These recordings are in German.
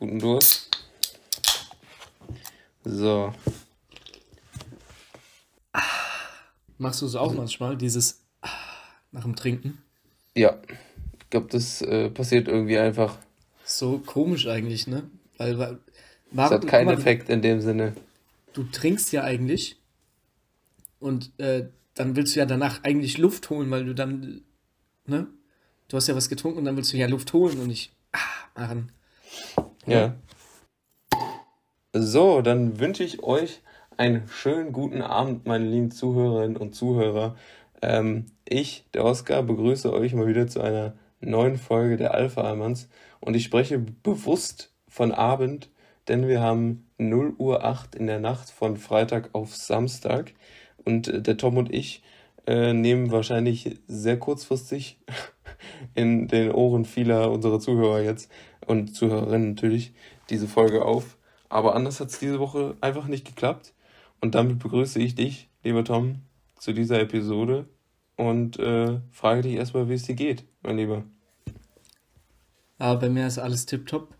guten Durst. So. Machst du es auch manchmal, dieses nach dem Trinken? Ja, ich glaube, das äh, passiert irgendwie einfach. So komisch eigentlich, ne? Weil, weil das hat keinen Effekt in dem Sinne. Du trinkst ja eigentlich und äh, dann willst du ja danach eigentlich Luft holen, weil du dann, ne? Du hast ja was getrunken und dann willst du ja Luft holen und nicht ah, machen. Ja. So, dann wünsche ich euch einen schönen guten Abend, meine lieben Zuhörerinnen und Zuhörer. Ähm, ich, der Oskar, begrüße euch mal wieder zu einer neuen Folge der Alpha Almans und ich spreche bewusst von Abend, denn wir haben 0 Uhr 8 in der Nacht von Freitag auf Samstag und äh, der Tom und ich äh, nehmen wahrscheinlich sehr kurzfristig in den Ohren vieler unserer Zuhörer jetzt und Zuhörerinnen natürlich diese Folge auf. Aber anders hat es diese Woche einfach nicht geklappt. Und damit begrüße ich dich, lieber Tom, zu dieser Episode und äh, frage dich erstmal, wie es dir geht, mein Lieber. Ja, bei mir ist alles tipptopp.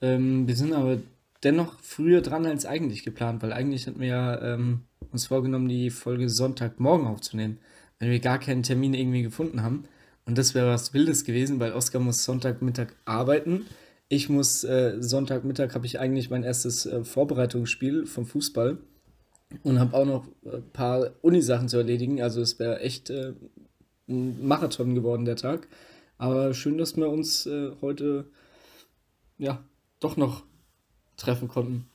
Ähm, wir sind aber dennoch früher dran als eigentlich geplant, weil eigentlich hatten wir ja ähm, uns vorgenommen, die Folge Sonntagmorgen aufzunehmen, wenn wir gar keinen Termin irgendwie gefunden haben. Und das wäre was Wildes gewesen, weil Oskar muss Sonntagmittag arbeiten. Ich muss äh, Sonntagmittag habe ich eigentlich mein erstes äh, Vorbereitungsspiel vom Fußball und habe auch noch ein paar Unisachen zu erledigen. Also es wäre echt äh, ein Marathon geworden der Tag. Aber schön, dass wir uns äh, heute ja doch noch treffen konnten.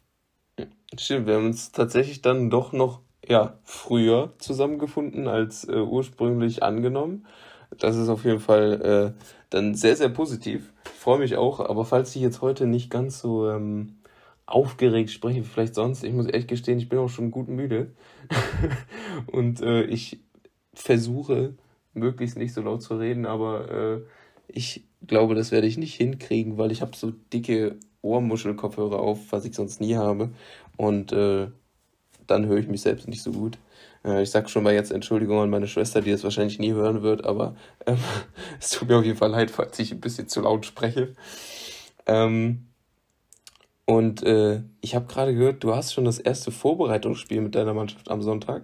Stimmt, wir haben uns tatsächlich dann doch noch ja, früher zusammengefunden als äh, ursprünglich angenommen. Das ist auf jeden Fall äh, dann sehr, sehr positiv. Ich freue mich auch, aber falls ich jetzt heute nicht ganz so ähm, aufgeregt spreche, vielleicht sonst, ich muss echt gestehen, ich bin auch schon gut müde. und äh, ich versuche, möglichst nicht so laut zu reden, aber äh, ich glaube, das werde ich nicht hinkriegen, weil ich habe so dicke Ohrmuschelkopfhörer auf, was ich sonst nie habe. Und äh, dann höre ich mich selbst nicht so gut. Äh, ich sage schon mal jetzt Entschuldigung an meine Schwester, die das wahrscheinlich nie hören wird, aber ähm, es tut mir auf jeden Fall leid, falls ich ein bisschen zu laut spreche. Ähm, und äh, ich habe gerade gehört, du hast schon das erste Vorbereitungsspiel mit deiner Mannschaft am Sonntag.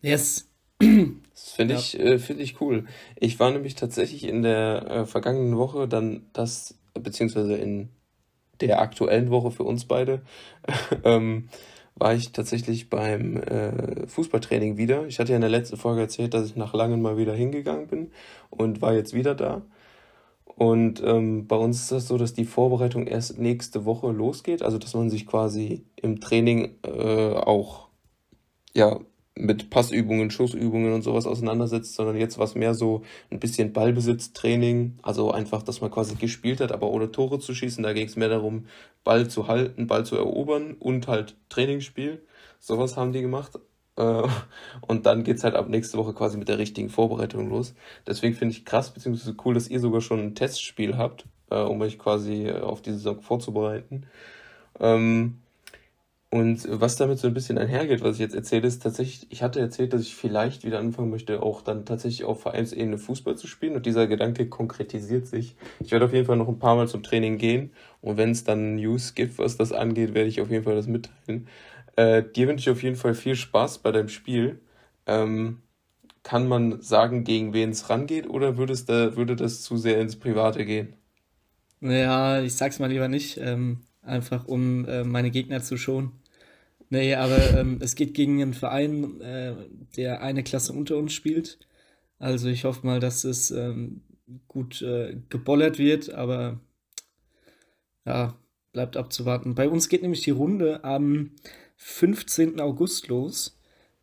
Yes. Das finde ja. ich, äh, find ich cool. Ich war nämlich tatsächlich in der äh, vergangenen Woche dann das, beziehungsweise in der aktuellen Woche für uns beide, ähm, war ich tatsächlich beim äh, Fußballtraining wieder. Ich hatte ja in der letzten Folge erzählt, dass ich nach langem mal wieder hingegangen bin und war jetzt wieder da. Und ähm, bei uns ist das so, dass die Vorbereitung erst nächste Woche losgeht, also dass man sich quasi im Training äh, auch ja mit Passübungen, Schussübungen und sowas auseinandersetzt, sondern jetzt was mehr so ein bisschen Ballbesitztraining, also einfach, dass man quasi gespielt hat, aber ohne Tore zu schießen. Da ging es mehr darum, Ball zu halten, Ball zu erobern und halt Trainingsspiel. Sowas haben die gemacht. Äh, und dann geht's halt ab nächste Woche quasi mit der richtigen Vorbereitung los. Deswegen finde ich krass, beziehungsweise cool, dass ihr sogar schon ein Testspiel habt, äh, um euch quasi auf diese Saison vorzubereiten. Ähm, und was damit so ein bisschen einhergeht, was ich jetzt erzähle, ist tatsächlich, ich hatte erzählt, dass ich vielleicht wieder anfangen möchte, auch dann tatsächlich auf Vereinsebene Fußball zu spielen. Und dieser Gedanke konkretisiert sich. Ich werde auf jeden Fall noch ein paar Mal zum Training gehen. Und wenn es dann News gibt, was das angeht, werde ich auf jeden Fall das mitteilen. Äh, dir wünsche ich auf jeden Fall viel Spaß bei deinem Spiel. Ähm, kann man sagen, gegen wen es rangeht, oder würde, es da, würde das zu sehr ins Private gehen? Naja, ich sag's mal lieber nicht, ähm, einfach um äh, meine Gegner zu schonen. Nee, aber ähm, es geht gegen einen Verein, äh, der eine Klasse unter uns spielt. Also ich hoffe mal, dass es ähm, gut äh, gebollert wird, aber ja, bleibt abzuwarten. Bei uns geht nämlich die Runde am 15. August los,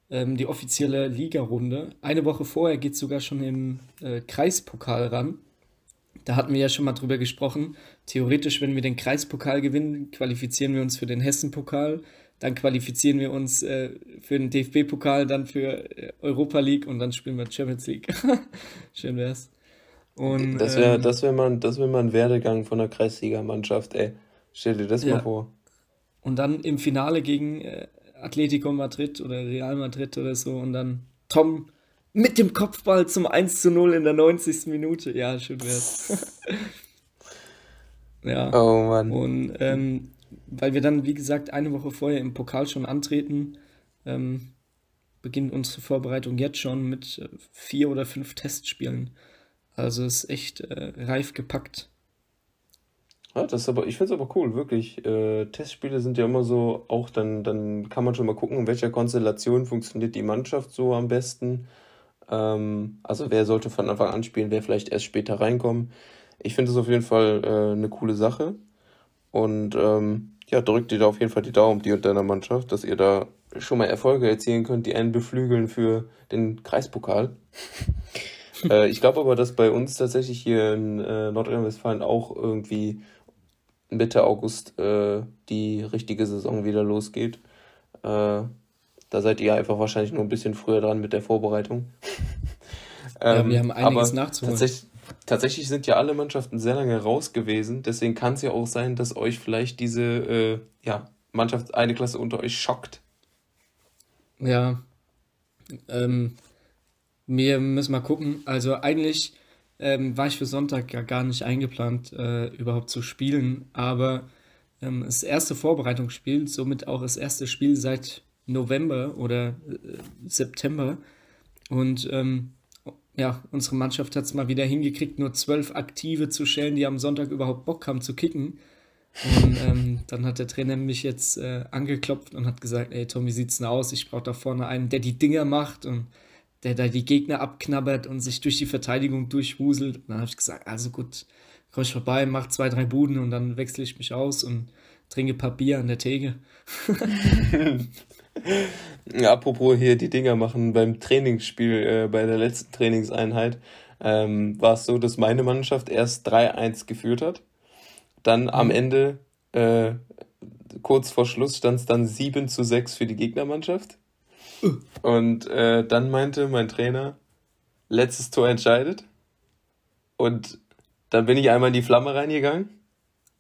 ähm, die offizielle Liga-Runde. Eine Woche vorher geht es sogar schon im äh, Kreispokal ran. Da hatten wir ja schon mal drüber gesprochen. Theoretisch, wenn wir den Kreispokal gewinnen, qualifizieren wir uns für den Hessen-Pokal. Dann qualifizieren wir uns äh, für den DFB-Pokal, dann für äh, Europa League und dann spielen wir Champions League. Schön wär's. Und, das wäre ähm, das wär mal, wär mal ein Werdegang von der Kreisliga-Mannschaft, ey. Stell dir das ja. mal vor. Und dann im Finale gegen äh, Atletico Madrid oder Real Madrid oder so und dann Tom mit dem Kopfball zum 1 zu 0 in der 90. Minute. Ja, schön wär's. Ja. Oh Mann. Und ähm, weil wir dann, wie gesagt, eine Woche vorher im Pokal schon antreten, ähm, beginnt unsere Vorbereitung jetzt schon mit äh, vier oder fünf Testspielen. Also ist echt äh, reif gepackt. Ja, das aber, ich finde es aber cool, wirklich. Äh, Testspiele sind ja immer so, auch dann, dann kann man schon mal gucken, in welcher Konstellation funktioniert die Mannschaft so am besten. Ähm, also wer sollte von Anfang an spielen, wer vielleicht erst später reinkommen. Ich finde es auf jeden Fall äh, eine coole Sache. Und ähm, ja, drückt dir da auf jeden Fall die Daumen, die und deiner Mannschaft, dass ihr da schon mal Erfolge erzielen könnt, die einen beflügeln für den Kreispokal. äh, ich glaube aber, dass bei uns tatsächlich hier in äh, Nordrhein-Westfalen auch irgendwie Mitte August äh, die richtige Saison wieder losgeht. Äh, da seid ihr einfach wahrscheinlich nur ein bisschen früher dran mit der Vorbereitung. ähm, ja, wir haben einiges nachzuholen. Tatsächlich, tatsächlich sind ja alle Mannschaften sehr lange raus gewesen. Deswegen kann es ja auch sein, dass euch vielleicht diese äh, ja, Mannschaft eine Klasse unter euch schockt. Ja. Ähm, wir müssen mal gucken. Also eigentlich ähm, war ich für Sonntag ja gar nicht eingeplant, äh, überhaupt zu spielen. Aber ähm, das erste Vorbereitungsspiel, somit auch das erste Spiel seit November oder äh, September. Und ähm, ja, unsere Mannschaft hat es mal wieder hingekriegt, nur zwölf Aktive zu stellen, die am Sonntag überhaupt Bock haben zu kicken. Und ähm, dann hat der Trainer mich jetzt äh, angeklopft und hat gesagt, ey Tom, wie sieht's denn aus? Ich brauche da vorne einen, der die Dinger macht und der da die Gegner abknabbert und sich durch die Verteidigung durchwuselt. Und dann habe ich gesagt, also gut, komm ich vorbei, mach zwei, drei Buden und dann wechsle ich mich aus und trinke Bier an der Theke. apropos hier die Dinger machen, beim Trainingsspiel, äh, bei der letzten Trainingseinheit, ähm, war es so, dass meine Mannschaft erst 3-1 geführt hat. Dann am mhm. Ende, äh, kurz vor Schluss, stand es dann 7 zu 6 für die Gegnermannschaft. Und äh, dann meinte mein Trainer, letztes Tor entscheidet. Und dann bin ich einmal in die Flamme reingegangen,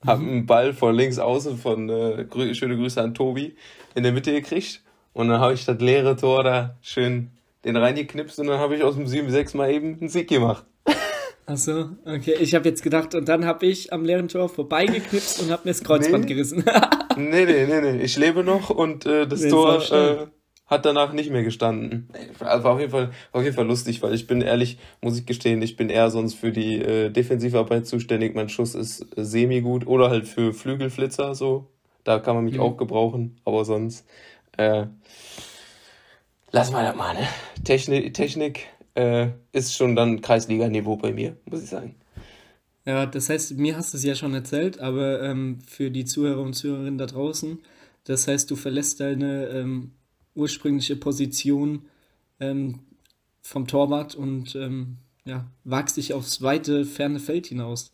mhm. habe einen Ball von links außen von, äh, grü schöne Grüße an Tobi, in der Mitte gekriegt. Und dann habe ich das leere Tor da schön den reingeknipst und dann habe ich aus dem 7-6 mal eben einen Sieg gemacht. Achso, okay. Ich habe jetzt gedacht, und dann habe ich am leeren Tor vorbeigeknipst und habe mir das Kreuzband nee. gerissen. nee, nee, nee, nee. Ich lebe noch und äh, das nee, Tor äh, hat danach nicht mehr gestanden. Also war auf jeden Fall, auf jeden Fall lustig, weil ich bin ehrlich, muss ich gestehen, ich bin eher sonst für die äh, Defensivarbeit zuständig. Mein Schuss ist äh, semi gut oder halt für Flügelflitzer so. Da kann man mich mhm. auch gebrauchen, aber sonst äh, lass mal das mal, ne? Technik, Technik äh, ist schon dann Kreisliga-Niveau bei mir, muss ich sagen. Ja, das heißt, mir hast du es ja schon erzählt, aber ähm, für die Zuhörer und Zuhörerinnen da draußen, das heißt, du verlässt deine ähm, ursprüngliche Position ähm, vom Torwart und ähm, ja, wagst dich aufs weite, ferne Feld hinaus.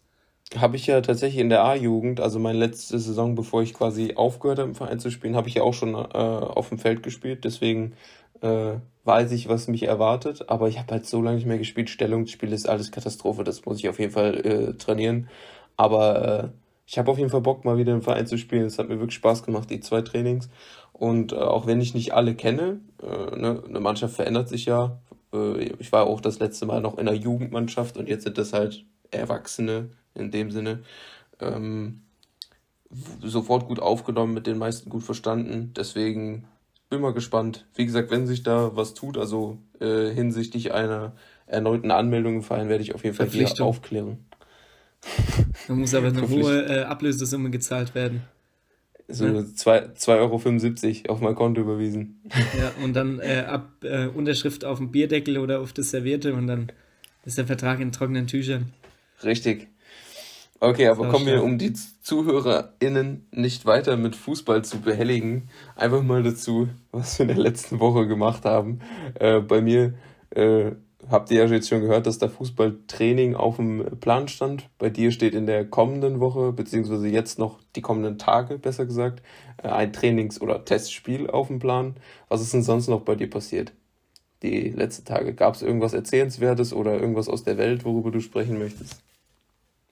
Habe ich ja tatsächlich in der A-Jugend, also meine letzte Saison, bevor ich quasi aufgehört habe im Verein zu spielen, habe ich ja auch schon äh, auf dem Feld gespielt. Deswegen äh, weiß ich, was mich erwartet. Aber ich habe halt so lange nicht mehr gespielt. Stellungsspiel ist alles Katastrophe. Das muss ich auf jeden Fall äh, trainieren. Aber äh, ich habe auf jeden Fall Bock, mal wieder im Verein zu spielen. Es hat mir wirklich Spaß gemacht, die zwei Trainings. Und äh, auch wenn ich nicht alle kenne, äh, ne, eine Mannschaft verändert sich ja. Äh, ich war auch das letzte Mal noch in der Jugendmannschaft und jetzt sind das halt Erwachsene in dem Sinne. Ähm, sofort gut aufgenommen, mit den meisten gut verstanden. Deswegen bin mal gespannt. Wie gesagt, wenn sich da was tut, also äh, hinsichtlich einer erneuten Anmeldung im Verein, werde ich auf jeden Fall hier aufklären. Da muss aber eine hohe äh, Ablösesumme gezahlt werden. So ja. 2,75 Euro auf mein Konto überwiesen. Ja, und dann äh, ab äh, Unterschrift auf dem Bierdeckel oder auf das Servierte und dann ist der Vertrag in trockenen Tüchern. Richtig. Okay, aber kommen wir, um die ZuhörerInnen nicht weiter mit Fußball zu behelligen, einfach mal dazu, was wir in der letzten Woche gemacht haben. Äh, bei mir äh, habt ihr ja jetzt schon gehört, dass da Fußballtraining auf dem Plan stand. Bei dir steht in der kommenden Woche, beziehungsweise jetzt noch die kommenden Tage, besser gesagt, äh, ein Trainings- oder Testspiel auf dem Plan. Was ist denn sonst noch bei dir passiert? Die letzten Tage. Gab es irgendwas Erzählenswertes oder irgendwas aus der Welt, worüber du sprechen möchtest?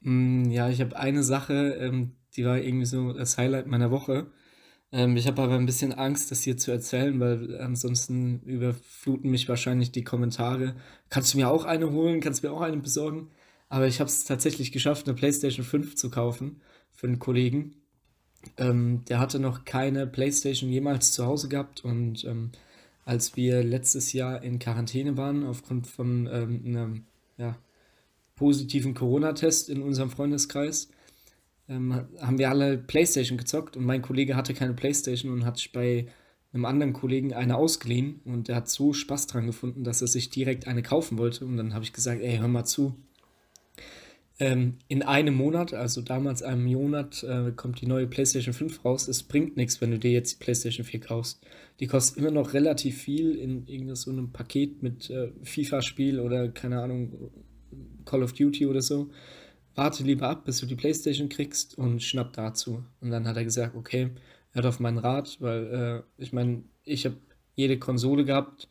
Mm, ja, ich habe eine Sache, ähm, die war irgendwie so das Highlight meiner Woche. Ähm, ich habe aber ein bisschen Angst, das hier zu erzählen, weil ansonsten überfluten mich wahrscheinlich die Kommentare. Kannst du mir auch eine holen? Kannst du mir auch eine besorgen? Aber ich habe es tatsächlich geschafft, eine PlayStation 5 zu kaufen für einen Kollegen. Ähm, der hatte noch keine PlayStation jemals zu Hause gehabt und ähm, als wir letztes Jahr in Quarantäne waren, aufgrund von ähm, einem ja, positiven Corona-Test in unserem Freundeskreis, ähm, haben wir alle PlayStation gezockt und mein Kollege hatte keine PlayStation und hat sich bei einem anderen Kollegen eine ausgeliehen und der hat so Spaß dran gefunden, dass er sich direkt eine kaufen wollte. Und dann habe ich gesagt, ey, hör mal zu. Ähm, in einem Monat, also damals einem Monat, äh, kommt die neue PlayStation 5 raus. Es bringt nichts, wenn du dir jetzt die PlayStation 4 kaufst. Die kostet immer noch relativ viel in irgendeinem so Paket mit äh, FIFA-Spiel oder keine Ahnung, Call of Duty oder so warte lieber ab, bis du die Playstation kriegst und schnapp dazu. Und dann hat er gesagt, okay, hat auf meinen Rat, weil äh, ich meine, ich habe jede Konsole gehabt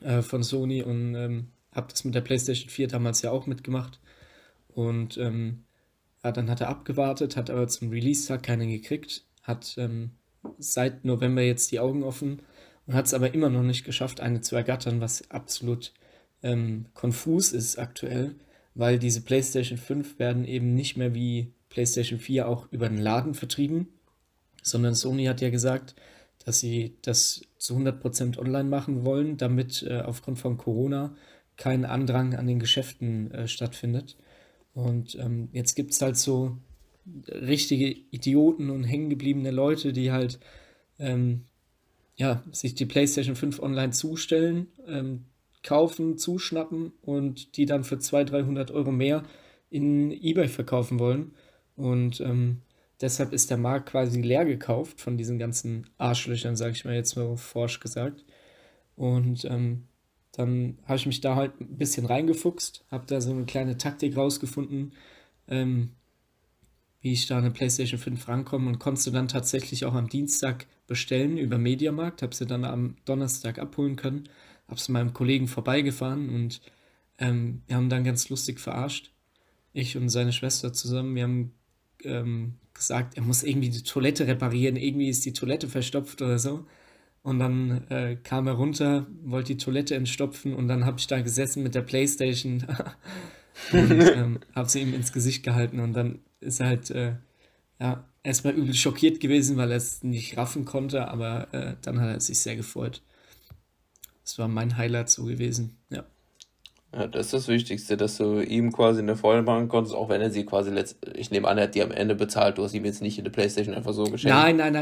äh, von Sony und ähm, habe das mit der Playstation 4 damals ja auch mitgemacht. Und ähm, ja, dann hat er abgewartet, hat aber zum Release-Tag keinen gekriegt, hat ähm, seit November jetzt die Augen offen und hat es aber immer noch nicht geschafft, eine zu ergattern, was absolut ähm, konfus ist aktuell weil diese PlayStation 5 werden eben nicht mehr wie PlayStation 4 auch über den Laden vertrieben, sondern Sony hat ja gesagt, dass sie das zu 100% online machen wollen, damit äh, aufgrund von Corona kein Andrang an den Geschäften äh, stattfindet. Und ähm, jetzt gibt es halt so richtige Idioten und hängengebliebene Leute, die halt ähm, ja, sich die PlayStation 5 online zustellen, ähm, kaufen, zuschnappen und die dann für 200, 300 Euro mehr in eBay verkaufen wollen. Und ähm, deshalb ist der Markt quasi leer gekauft von diesen ganzen Arschlöchern, sage ich mal jetzt mal forsch gesagt. Und ähm, dann habe ich mich da halt ein bisschen reingefuchst, habe da so eine kleine Taktik rausgefunden, ähm, wie ich da eine PlayStation 5 rankomme und konnte dann tatsächlich auch am Dienstag bestellen über Mediamarkt, habe sie dann am Donnerstag abholen können habe es meinem Kollegen vorbeigefahren und ähm, wir haben dann ganz lustig verarscht. Ich und seine Schwester zusammen. Wir haben ähm, gesagt, er muss irgendwie die Toilette reparieren. Irgendwie ist die Toilette verstopft oder so. Und dann äh, kam er runter, wollte die Toilette entstopfen und dann habe ich da gesessen mit der Playstation und ähm, habe sie ihm ins Gesicht gehalten. Und dann ist er halt äh, ja, erstmal übel schockiert gewesen, weil er es nicht raffen konnte, aber äh, dann hat er sich sehr gefreut. Das war mein Highlight so gewesen, ja. Ja, das ist das Wichtigste, dass du ihm quasi eine Freude machen konntest, auch wenn er sie quasi letzt, ich nehme an, er hat die am Ende bezahlt, du hast ihm jetzt nicht in der Playstation einfach so geschenkt. Nein, nein,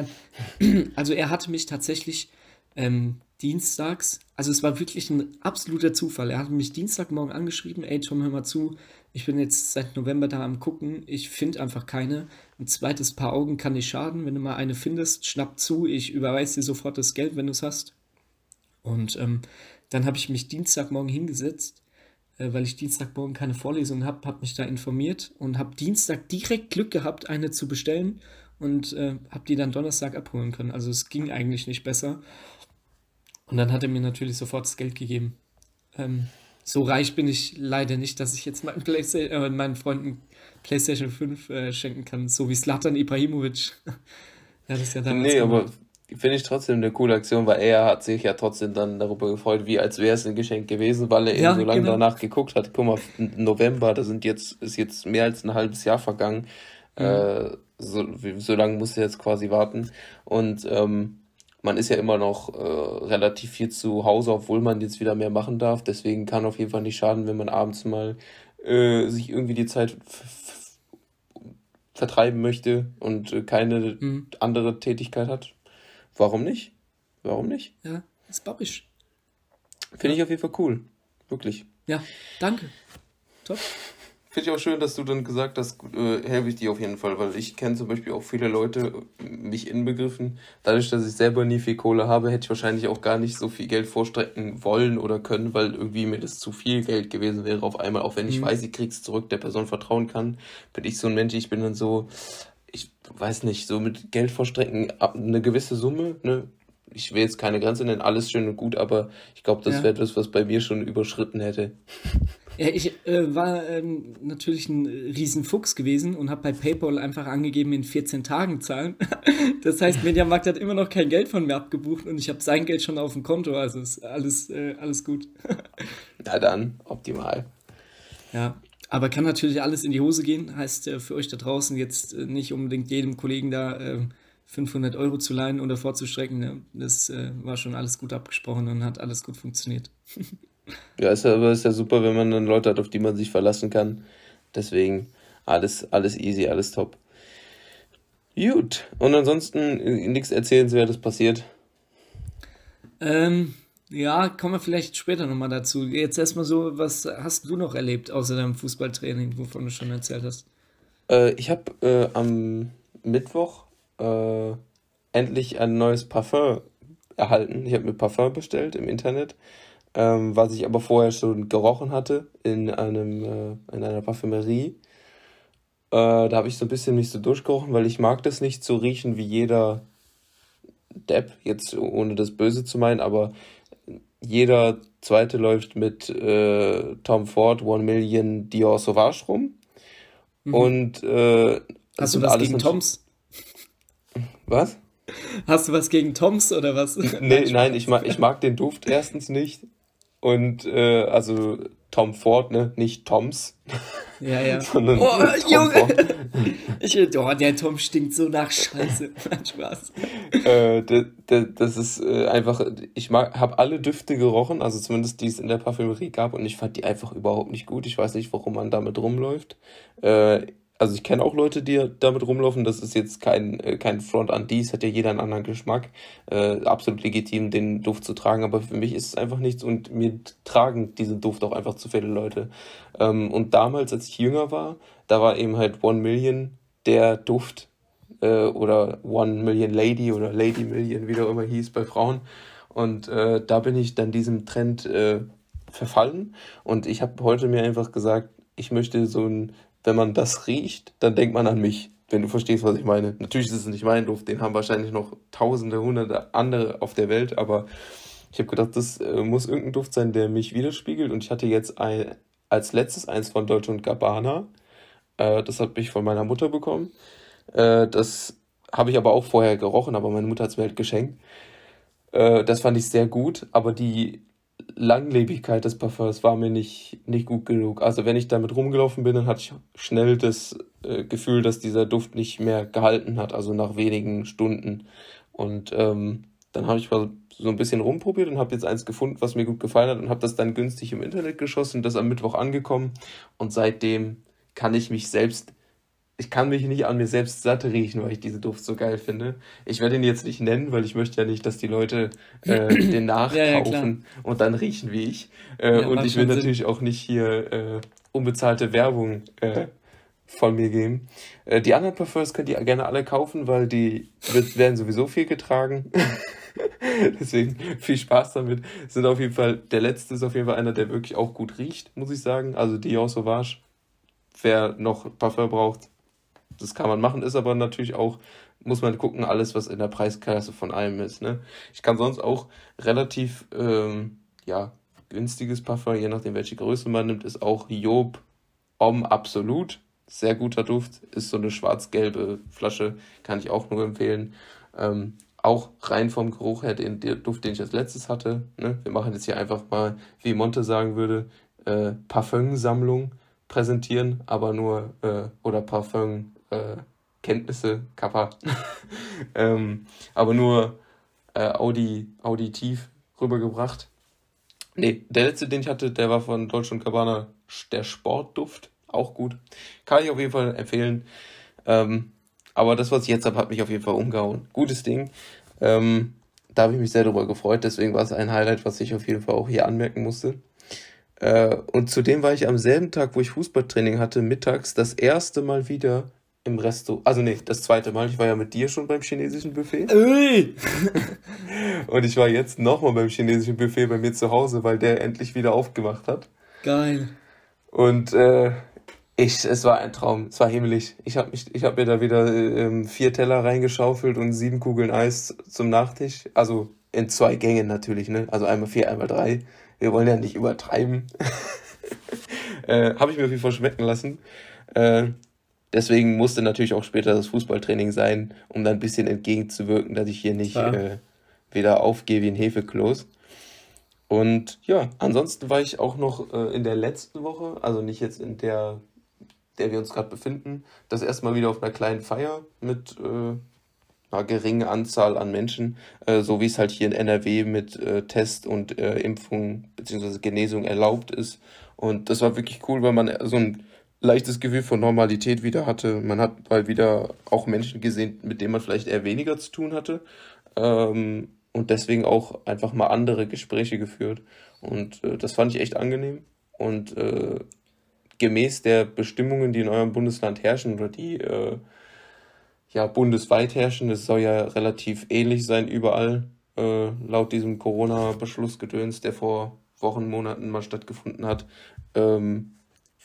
nein. Also er hatte mich tatsächlich ähm, dienstags, also es war wirklich ein absoluter Zufall. Er hat mich Dienstagmorgen angeschrieben, ey Tom, hör mal zu, ich bin jetzt seit November da am gucken, ich finde einfach keine. Ein zweites Paar Augen kann nicht schaden, wenn du mal eine findest, schnapp zu, ich überweise dir sofort das Geld, wenn du es hast. Und ähm, dann habe ich mich Dienstagmorgen hingesetzt, äh, weil ich Dienstagmorgen keine Vorlesung habe, habe mich da informiert und habe Dienstag direkt Glück gehabt, eine zu bestellen und äh, habe die dann Donnerstag abholen können. Also es ging eigentlich nicht besser. Und dann hat er mir natürlich sofort das Geld gegeben. Ähm, so reich bin ich leider nicht, dass ich jetzt meinen, Playsta äh, meinen Freunden PlayStation 5 äh, schenken kann, so wie Slatan Ibrahimovic. ja, das ja damals nee, aber finde ich trotzdem eine coole Aktion, weil er hat sich ja trotzdem dann darüber gefreut, wie als wäre es ein Geschenk gewesen, weil er ja, eben so lange genau. danach geguckt hat. Guck mal, November, da sind jetzt, ist jetzt mehr als ein halbes Jahr vergangen. Mhm. Äh, so, so lange muss er jetzt quasi warten. Und ähm, man ist ja immer noch äh, relativ viel zu Hause, obwohl man jetzt wieder mehr machen darf. Deswegen kann auf jeden Fall nicht schaden, wenn man abends mal äh, sich irgendwie die Zeit vertreiben möchte und äh, keine mhm. andere Tätigkeit hat. Warum nicht? Warum nicht? Ja, ist babbisch. Finde ja. ich auf jeden Fall cool. Wirklich. Ja, danke. Top. Finde ich auch schön, dass du dann gesagt hast, äh, helfe ich dir auf jeden Fall, weil ich kenne zum Beispiel auch viele Leute, mich inbegriffen. Dadurch, dass ich selber nie viel Kohle habe, hätte ich wahrscheinlich auch gar nicht so viel Geld vorstrecken wollen oder können, weil irgendwie mir das zu viel Geld gewesen wäre auf einmal. Auch wenn ich mhm. weiß, ich krieg's zurück, der Person vertrauen kann, bin ich so ein Mensch, ich bin dann so, ich weiß nicht, so mit Geld vorstrecken, eine gewisse Summe, ne? Ich will jetzt keine Grenze nennen, alles schön und gut, aber ich glaube, das ja. wäre etwas, was bei mir schon überschritten hätte. Ja, ich äh, war ähm, natürlich ein Riesenfuchs gewesen und habe bei PayPal einfach angegeben, in 14 Tagen zahlen. das heißt, Mediamarkt hat immer noch kein Geld von mir abgebucht und ich habe sein Geld schon auf dem Konto, also ist alles, äh, alles gut. Na dann, optimal. Ja, Aber kann natürlich alles in die Hose gehen. Heißt äh, für euch da draußen jetzt äh, nicht unbedingt jedem Kollegen da äh, 500 Euro zu leihen oder vorzustrecken. Ne? Das äh, war schon alles gut abgesprochen und hat alles gut funktioniert. ja, ist ja, aber ist ja super, wenn man dann Leute hat, auf die man sich verlassen kann. Deswegen alles, alles easy, alles top. Gut. Und ansonsten äh, nichts Erzählenswertes passiert. Ähm, ja, kommen wir vielleicht später nochmal dazu. Jetzt erstmal so, was hast du noch erlebt außer deinem Fußballtraining, wovon du schon erzählt hast? Äh, ich habe äh, am Mittwoch äh, endlich ein neues Parfum erhalten. Ich habe mir Parfum bestellt im Internet, ähm, was ich aber vorher schon gerochen hatte in, einem, äh, in einer Parfümerie. Äh, da habe ich so ein bisschen mich so durchgerochen, weil ich mag das nicht so riechen wie jeder Depp, jetzt ohne das Böse zu meinen, aber jeder zweite läuft mit äh, Tom Ford One Million Dior Sauvage rum. Mhm. Und äh, hast du was gegen Toms? Was? Hast du was gegen Toms oder was? Nee, nein, ich mag, ich mag den Duft erstens nicht. Und äh, also Tom Ford, ne? Nicht Toms. Ja, ja. Sondern oh, Junge! ich, oh, der Tom stinkt so nach Scheiße. Spaß. äh, das ist äh, einfach, ich habe alle Düfte gerochen, also zumindest die es in der Parfümerie gab und ich fand die einfach überhaupt nicht gut. Ich weiß nicht, warum man damit rumläuft. Äh, also ich kenne auch Leute, die damit rumlaufen. Das ist jetzt kein, äh, kein Front an dies, hat ja jeder einen anderen Geschmack. Äh, absolut legitim, den Duft zu tragen, aber für mich ist es einfach nichts und mir tragen diesen Duft auch einfach zu viele Leute. Ähm, und damals, als ich jünger war, da war eben halt One Million der Duft äh, oder One Million Lady oder Lady Million, wie der immer hieß, bei Frauen. Und äh, da bin ich dann diesem Trend äh, verfallen und ich habe heute mir einfach gesagt, ich möchte so ein wenn man das riecht, dann denkt man an mich, wenn du verstehst, was ich meine. Natürlich ist es nicht mein Duft, den haben wahrscheinlich noch tausende, hunderte andere auf der Welt, aber ich habe gedacht, das äh, muss irgendein Duft sein, der mich widerspiegelt und ich hatte jetzt ein, als letztes eins von Deutsche und Gabbana. Äh, das habe ich von meiner Mutter bekommen. Äh, das habe ich aber auch vorher gerochen, aber meine Mutter hat es mir halt geschenkt. Äh, das fand ich sehr gut, aber die Langlebigkeit des Parfums war mir nicht, nicht gut genug. Also wenn ich damit rumgelaufen bin, dann hatte ich schnell das äh, Gefühl, dass dieser Duft nicht mehr gehalten hat, also nach wenigen Stunden. Und ähm, dann habe ich mal so ein bisschen rumprobiert und habe jetzt eins gefunden, was mir gut gefallen hat und habe das dann günstig im Internet geschossen, das am Mittwoch angekommen und seitdem kann ich mich selbst ich kann mich nicht an mir selbst satt riechen, weil ich diesen Duft so geil finde. Ich werde ihn jetzt nicht nennen, weil ich möchte ja nicht, dass die Leute äh, den nachkaufen ja, ja, und dann riechen wie ich. Äh, ja, und ich will natürlich Sinn. auch nicht hier äh, unbezahlte Werbung äh, von mir geben. Äh, die anderen Parfums könnt ihr gerne alle kaufen, weil die wird, werden sowieso viel getragen. Deswegen viel Spaß damit. Sind auf jeden Fall, der letzte ist auf jeden Fall einer, der wirklich auch gut riecht, muss ich sagen. Also Dior Sauvage. Wer noch Parfum braucht, das kann man machen, ist aber natürlich auch, muss man gucken, alles, was in der Preisklasse von allem ist. Ne? Ich kann sonst auch relativ, ähm, ja, günstiges Parfum, je nachdem, welche Größe man nimmt, ist auch Job Om Absolut. Sehr guter Duft, ist so eine schwarz-gelbe Flasche, kann ich auch nur empfehlen. Ähm, auch rein vom Geruch her den, den, Duft, den ich als letztes hatte. Ne? Wir machen jetzt hier einfach mal, wie Monte sagen würde, äh, Parfumsammlung präsentieren, aber nur, äh, oder Parfum äh, Kenntnisse, Kappa, ähm, aber nur äh, Audi, auditiv rübergebracht. Nee, der letzte, den ich hatte, der war von Dolce Gabbana, der Sportduft, auch gut. Kann ich auf jeden Fall empfehlen. Ähm, aber das, was ich jetzt habe, hat mich auf jeden Fall umgehauen. Gutes Ding. Ähm, da habe ich mich sehr darüber gefreut, deswegen war es ein Highlight, was ich auf jeden Fall auch hier anmerken musste. Äh, und zudem war ich am selben Tag, wo ich Fußballtraining hatte, mittags das erste Mal wieder im Resto. Also nee, das zweite Mal. Ich war ja mit dir schon beim chinesischen Buffet. Ui. und ich war jetzt nochmal beim chinesischen Buffet bei mir zu Hause, weil der endlich wieder aufgemacht hat. Geil. Und äh, ich, es war ein Traum. Es war himmelig. Ich habe mich, ich habe mir da wieder äh, vier Teller reingeschaufelt und sieben Kugeln Eis zum Nachtisch. Also in zwei Gängen natürlich, ne? Also einmal vier, einmal drei. Wir wollen ja nicht übertreiben. äh, habe ich mir auf jeden Fall schmecken lassen. Äh, Deswegen musste natürlich auch später das Fußballtraining sein, um dann ein bisschen entgegenzuwirken, dass ich hier nicht äh, wieder aufgehe wie ein Hefekloß. Und ja, ansonsten war ich auch noch äh, in der letzten Woche, also nicht jetzt in der, der wir uns gerade befinden, das erste Mal wieder auf einer kleinen Feier mit äh, einer geringen Anzahl an Menschen, äh, so wie es halt hier in NRW mit äh, Test und äh, Impfung bzw. Genesung erlaubt ist. Und das war wirklich cool, weil man so ein leichtes Gefühl von Normalität wieder hatte. Man hat mal wieder auch Menschen gesehen, mit denen man vielleicht eher weniger zu tun hatte. Ähm, und deswegen auch einfach mal andere Gespräche geführt. Und äh, das fand ich echt angenehm. Und äh, gemäß der Bestimmungen, die in eurem Bundesland herrschen oder die äh, ja bundesweit herrschen, das soll ja relativ ähnlich sein überall, äh, laut diesem Corona-Beschlussgedöns, der vor Wochen, Monaten mal stattgefunden hat, ähm,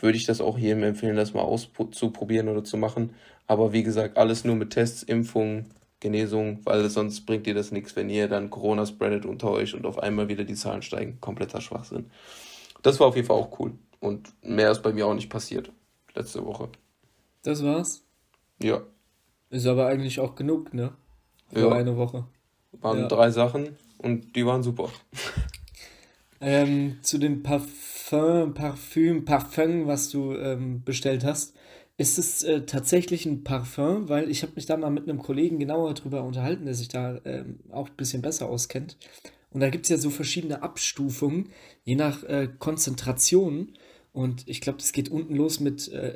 würde ich das auch jedem empfehlen, das mal auszuprobieren oder zu machen. Aber wie gesagt, alles nur mit Tests, Impfungen, Genesung, weil sonst bringt dir das nichts, wenn ihr dann Corona spreadet unter euch und auf einmal wieder die Zahlen steigen. Kompletter Schwachsinn. Das war auf jeden Fall auch cool. Und mehr ist bei mir auch nicht passiert. Letzte Woche. Das war's? Ja. Ist aber eigentlich auch genug, ne? Für ja. eine Woche. Waren ja. drei Sachen und die waren super. Ähm, zu dem Parfum, Parfüm, Parfum, was du ähm, bestellt hast. Ist es äh, tatsächlich ein Parfum? Weil ich habe mich da mal mit einem Kollegen genauer drüber unterhalten, der sich da ähm, auch ein bisschen besser auskennt. Und da gibt es ja so verschiedene Abstufungen, je nach äh, Konzentration. Und ich glaube, das geht unten los mit äh,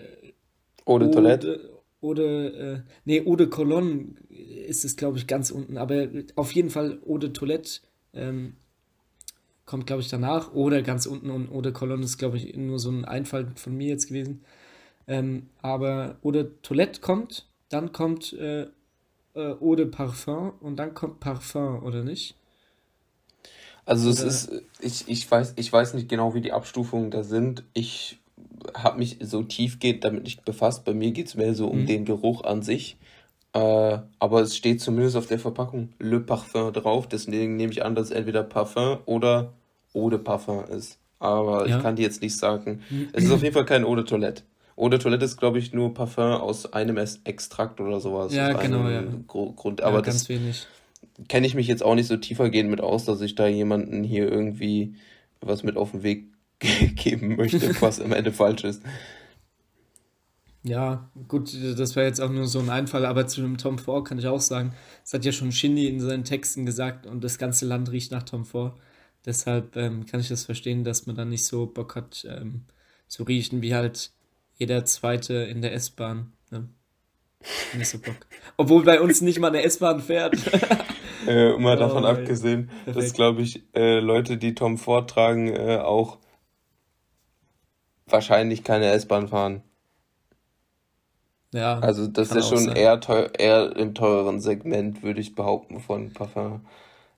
Eau de Toilette. Oder, äh, nee, Eau de Cologne ist es, glaube ich, ganz unten. Aber auf jeden Fall Eau de Toilette ähm, kommt, glaube ich, danach. Oder ganz unten und Eau de Cologne ist, glaube ich, nur so ein Einfall von mir jetzt gewesen. Ähm, aber de Toilette kommt, dann kommt äh, äh, Eau de Parfum und dann kommt Parfum, oder nicht? Also es ist, ich, ich, weiß, ich weiß nicht genau, wie die Abstufungen da sind. Ich habe mich so tiefgehend damit nicht befasst. Bei mir geht es mehr so um mhm. den Geruch an sich. Äh, aber es steht zumindest auf der Verpackung Le Parfum drauf. Deswegen nehme ich an, dass entweder Parfum oder Eau de Parfum ist. Aber ja. ich kann dir jetzt nicht sagen. Es ist auf jeden Fall kein Eau de Toilette. Eau de Toilette ist, glaube ich, nur Parfum aus einem Extrakt oder sowas. Ja, genau, ja. Grund. Aber ja, ganz das wenig. Kenne ich mich jetzt auch nicht so tiefergehend mit aus, dass ich da jemanden hier irgendwie was mit auf den Weg geben möchte, was am Ende falsch ist. Ja, gut, das war jetzt auch nur so ein Einfall, aber zu dem Tom Ford kann ich auch sagen, das hat ja schon Shindy in seinen Texten gesagt und das ganze Land riecht nach Tom Ford. Deshalb ähm, kann ich das verstehen, dass man da nicht so Bock hat ähm, zu riechen, wie halt jeder Zweite in der S-Bahn. Ne? Nicht so Bock. Obwohl bei uns nicht mal eine S-Bahn fährt. äh, mal oh, davon abgesehen, perfekt. dass, glaube ich, äh, Leute, die Tom Ford tragen, äh, auch wahrscheinlich keine S-Bahn fahren. Ja. Also das ist schon eher, teuer, eher im teureren Segment, würde ich behaupten, von Parfum.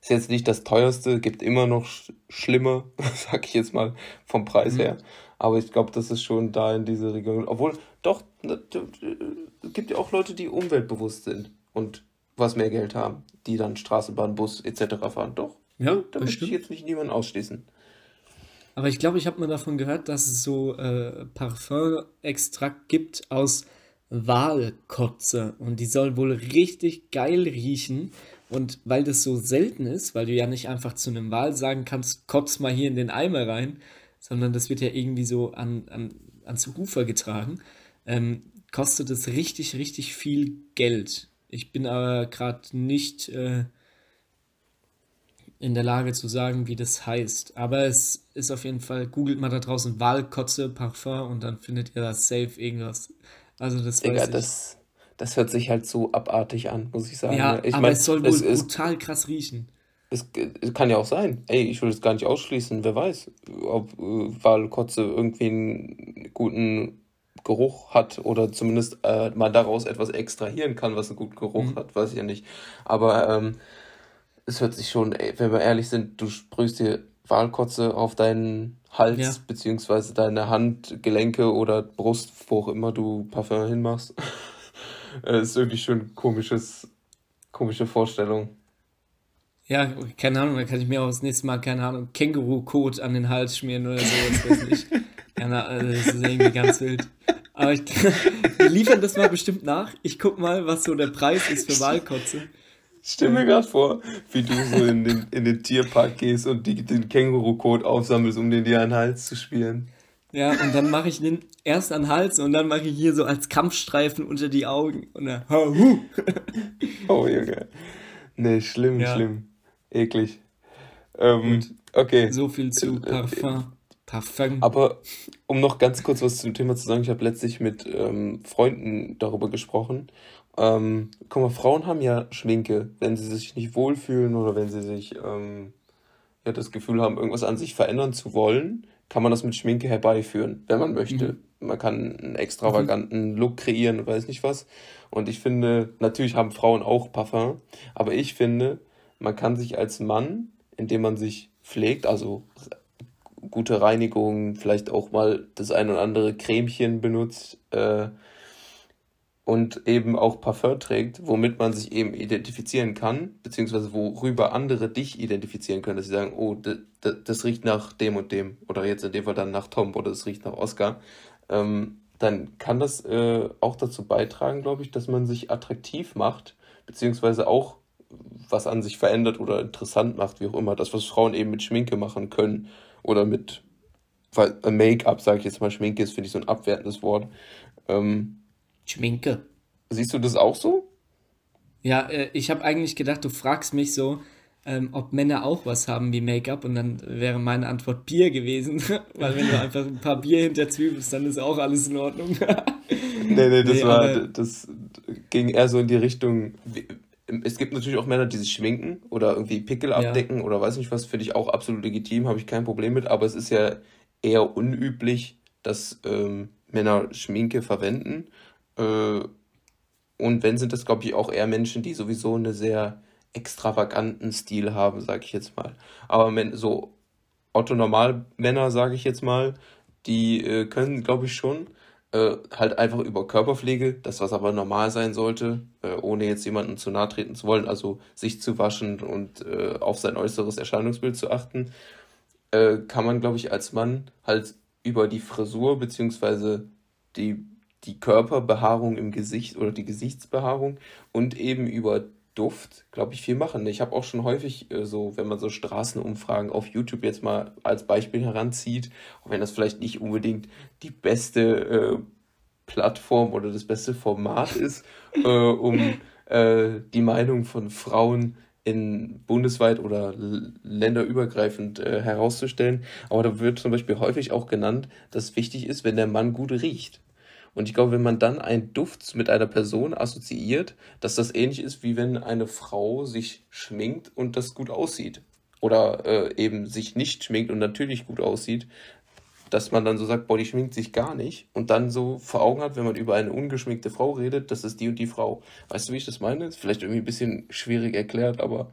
Ist jetzt nicht das teuerste, gibt immer noch sch schlimmer, sag ich jetzt mal, vom Preis mhm. her. Aber ich glaube, das ist schon da in diese Region. Obwohl, doch, es gibt ja auch Leute, die umweltbewusst sind und was mehr Geld haben, die dann Straßenbahn, Bus etc. fahren. Doch. Ja, da möchte ich jetzt nicht niemanden ausschließen. Aber ich glaube, ich habe mal davon gehört, dass es so äh, Parfum-Extrakt gibt aus Walkotze. Und die soll wohl richtig geil riechen. Und weil das so selten ist, weil du ja nicht einfach zu einem Wal sagen kannst, kotz mal hier in den Eimer rein, sondern das wird ja irgendwie so an, an, ans Ufer getragen, ähm, kostet es richtig, richtig viel Geld. Ich bin aber gerade nicht äh, in der Lage zu sagen, wie das heißt. Aber es ist auf jeden Fall, googelt mal da draußen Walkotze, Parfum und dann findet ihr da safe irgendwas. Also das weiß Digga, ich. Das, das hört sich halt so abartig an, muss ich sagen. Ja, ich aber mein, es soll wohl es, brutal krass riechen. Es, es, kann ja auch sein. Ey, ich will es gar nicht ausschließen. Wer weiß, ob äh, Walkotze irgendwie einen guten Geruch hat oder zumindest äh, mal daraus etwas extrahieren kann, was einen guten Geruch mhm. hat, weiß ich ja nicht. Aber ähm, es hört sich schon, ey, wenn wir ehrlich sind, du sprühst dir Walkotze auf deinen Hals ja. beziehungsweise deine Handgelenke oder Brust, wo auch immer du Parfum hinmachst. Das ist irgendwie schon komisches, komische Vorstellung. Ja, keine Ahnung, da kann ich mir auch das nächste Mal, keine Ahnung, Känguru-Kot an den Hals schmieren oder so, das weiß nicht. Keine Ahnung, das ist irgendwie ganz wild. Aber ich, wir liefern das mal bestimmt nach. Ich guck mal, was so der Preis ist für Wahlkotze. stell mir gerade vor, wie du so in den, in den Tierpark gehst und die, den Känguru-Code aufsammelst, um den dir an den Hals zu spielen. Ja, und dann mache ich den erst an den Hals und dann mache ich hier so als Kampfstreifen unter die Augen und dann, huh. Oh, Junge. Nee, schlimm, ja. schlimm. Eklig. Ähm, okay. So viel zu äh, äh, Parfum. Parfum. Aber um noch ganz kurz was zum Thema zu sagen, ich habe letztlich mit ähm, Freunden darüber gesprochen. Ähm, guck mal, Frauen haben ja Schminke, wenn sie sich nicht wohlfühlen oder wenn sie sich ähm, ja, das Gefühl haben, irgendwas an sich verändern zu wollen, kann man das mit Schminke herbeiführen, wenn man möchte. Mhm. Man kann einen extravaganten mhm. Look kreieren und weiß nicht was. Und ich finde, natürlich haben Frauen auch Parfum, aber ich finde, man kann sich als Mann, indem man sich pflegt, also gute Reinigung, vielleicht auch mal das ein oder andere Cremchen benutzt äh, und eben auch Parfum trägt, womit man sich eben identifizieren kann, beziehungsweise worüber andere dich identifizieren können, dass sie sagen, oh, das riecht nach dem und dem oder jetzt in dem Fall dann nach Tom oder das riecht nach Oscar, ähm, dann kann das äh, auch dazu beitragen, glaube ich, dass man sich attraktiv macht, beziehungsweise auch was an sich verändert oder interessant macht, wie auch immer. Das, was Frauen eben mit Schminke machen können oder mit äh, Make-up, sage ich jetzt mal, Schminke ist, finde ich, so ein abwertendes Wort. Ähm, Schminke. Siehst du das auch so? Ja, äh, ich habe eigentlich gedacht, du fragst mich so, ähm, ob Männer auch was haben wie Make-up und dann wäre meine Antwort Bier gewesen, weil wenn du einfach ein paar Bier hinterzwiebelst, dann ist auch alles in Ordnung. nee, nee, das nee, war, das ging eher so in die Richtung, es gibt natürlich auch Männer, die sich schminken oder irgendwie Pickel abdecken ja. oder weiß nicht was, finde ich auch absolut legitim, habe ich kein Problem mit, aber es ist ja eher unüblich, dass ähm, Männer Schminke verwenden. Äh, und wenn, sind das, glaube ich, auch eher Menschen, die sowieso einen sehr extravaganten Stil haben, sage ich jetzt mal. Aber wenn, so Otto-Normal-Männer, sage ich jetzt mal, die äh, können, glaube ich, schon äh, halt einfach über Körperpflege, das was aber normal sein sollte, äh, ohne jetzt jemanden zu nahe treten zu wollen, also sich zu waschen und äh, auf sein äußeres Erscheinungsbild zu achten, äh, kann man, glaube ich, als Mann halt über die Frisur beziehungsweise die, die Körperbehaarung im Gesicht oder die Gesichtsbehaarung und eben über Duft, glaube ich, viel machen. Ich habe auch schon häufig äh, so, wenn man so Straßenumfragen auf YouTube jetzt mal als Beispiel heranzieht, auch wenn das vielleicht nicht unbedingt die beste äh, Plattform oder das beste Format ist, äh, um äh, die Meinung von Frauen in bundesweit oder länderübergreifend äh, herauszustellen. Aber da wird zum Beispiel häufig auch genannt, dass wichtig ist, wenn der Mann gut riecht. Und ich glaube, wenn man dann einen Duft mit einer Person assoziiert, dass das ähnlich ist, wie wenn eine Frau sich schminkt und das gut aussieht. Oder äh, eben sich nicht schminkt und natürlich gut aussieht, dass man dann so sagt, boah, die schminkt sich gar nicht und dann so vor Augen hat, wenn man über eine ungeschminkte Frau redet, das ist die und die Frau. Weißt du, wie ich das meine? Ist vielleicht irgendwie ein bisschen schwierig erklärt, aber.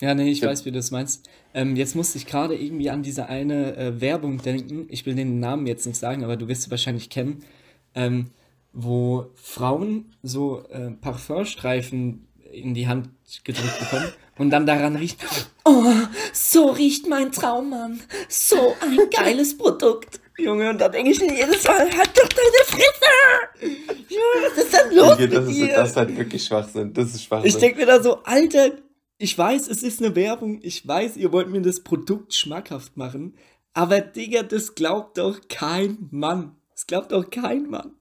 Ja, nee, ich ja. weiß, wie du das meinst. Ähm, jetzt musste ich gerade irgendwie an diese eine äh, Werbung denken. Ich will den Namen jetzt nicht sagen, aber du wirst sie wahrscheinlich kennen ähm, wo Frauen so äh, Parfümstreifen in die Hand gedrückt bekommen und dann daran riecht, oh, so riecht mein Traummann, so ein geiles Produkt. Junge, und da denke ich mir jedes Mal, halt doch deine Fresse! Junge, was ist denn los das, mit ist, das ist halt wirklich Schwachsinn, das ist Schwachsinn. Ich denke mir da so, Alter, ich weiß, es ist eine Werbung, ich weiß, ihr wollt mir das Produkt schmackhaft machen, aber Digga, das glaubt doch kein Mann. Das glaubt auch kein Mann.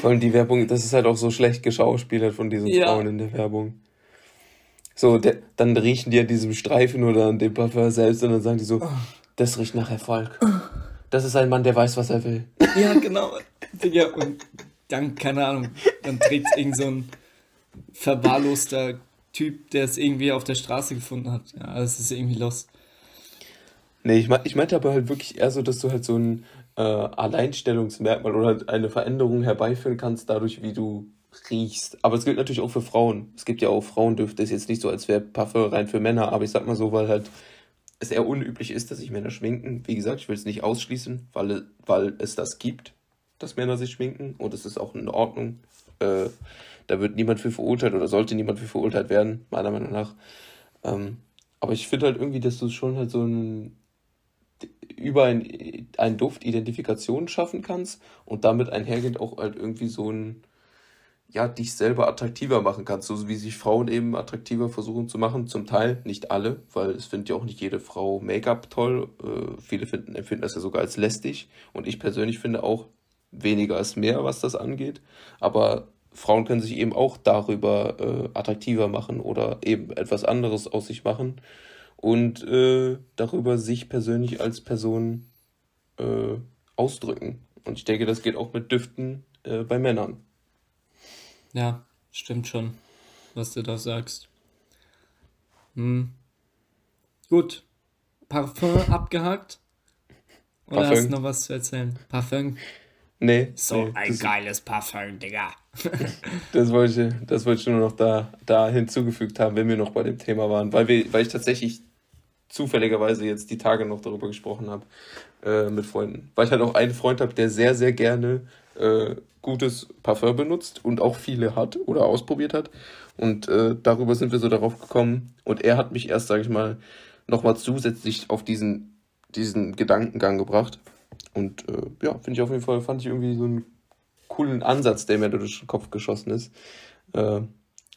Vor allem die Werbung, das ist halt auch so schlecht geschauspielert von diesen ja. Frauen in der Werbung. So, der, dann riechen die an diesem Streifen oder an dem Parfum selbst und dann sagen die so, oh. das riecht nach Erfolg. Das ist ein Mann, der weiß, was er will. Ja, genau. Digga, und dann, keine Ahnung, dann trägt irgend so ein verwahrloster Typ, der es irgendwie auf der Straße gefunden hat. Ja, das ist irgendwie los. Nee, ich, mein, ich meinte aber halt wirklich eher so, dass du halt so ein äh, Alleinstellungsmerkmal oder eine Veränderung herbeiführen kannst, dadurch, wie du riechst. Aber es gilt natürlich auch für Frauen. Es gibt ja auch Frauendüfte, ist jetzt nicht so, als wäre Parfum rein für Männer, aber ich sag mal so, weil halt es eher unüblich ist, dass sich Männer schminken. Wie gesagt, ich will es nicht ausschließen, weil, weil es das gibt, dass Männer sich schminken und es ist auch in Ordnung. Äh, da wird niemand für verurteilt oder sollte niemand für verurteilt werden, meiner Meinung nach. Ähm, aber ich finde halt irgendwie, dass du schon halt so ein über ein, einen Duft Identifikation schaffen kannst und damit einhergehend auch halt irgendwie so ein, ja, dich selber attraktiver machen kannst, so wie sich Frauen eben attraktiver versuchen zu machen. Zum Teil, nicht alle, weil es findet ja auch nicht jede Frau Make-up toll. Äh, viele finden, empfinden das ja sogar als lästig. Und ich persönlich finde auch weniger als mehr, was das angeht. Aber Frauen können sich eben auch darüber äh, attraktiver machen oder eben etwas anderes aus sich machen und äh, darüber sich persönlich als Person äh, ausdrücken. Und ich denke, das geht auch mit Düften äh, bei Männern. Ja, stimmt schon, was du da sagst. Hm. Gut. Parfum abgehakt? Oder Parfum. hast du noch was zu erzählen? Parfum? Nee. So nee, ein geiles Parfum, Digga. das, wollte ich, das wollte ich nur noch da, da hinzugefügt haben, wenn wir noch bei dem Thema waren. Weil, wir, weil ich tatsächlich zufälligerweise jetzt die Tage noch darüber gesprochen habe äh, mit Freunden. Weil ich halt auch einen Freund habe, der sehr, sehr gerne äh, gutes Parfum benutzt und auch viele hat oder ausprobiert hat. Und äh, darüber sind wir so darauf gekommen. Und er hat mich erst, sage ich mal, nochmal zusätzlich auf diesen, diesen Gedankengang gebracht. Und äh, ja, finde ich auf jeden Fall, fand ich irgendwie so einen coolen Ansatz, der mir durch den Kopf geschossen ist. Äh,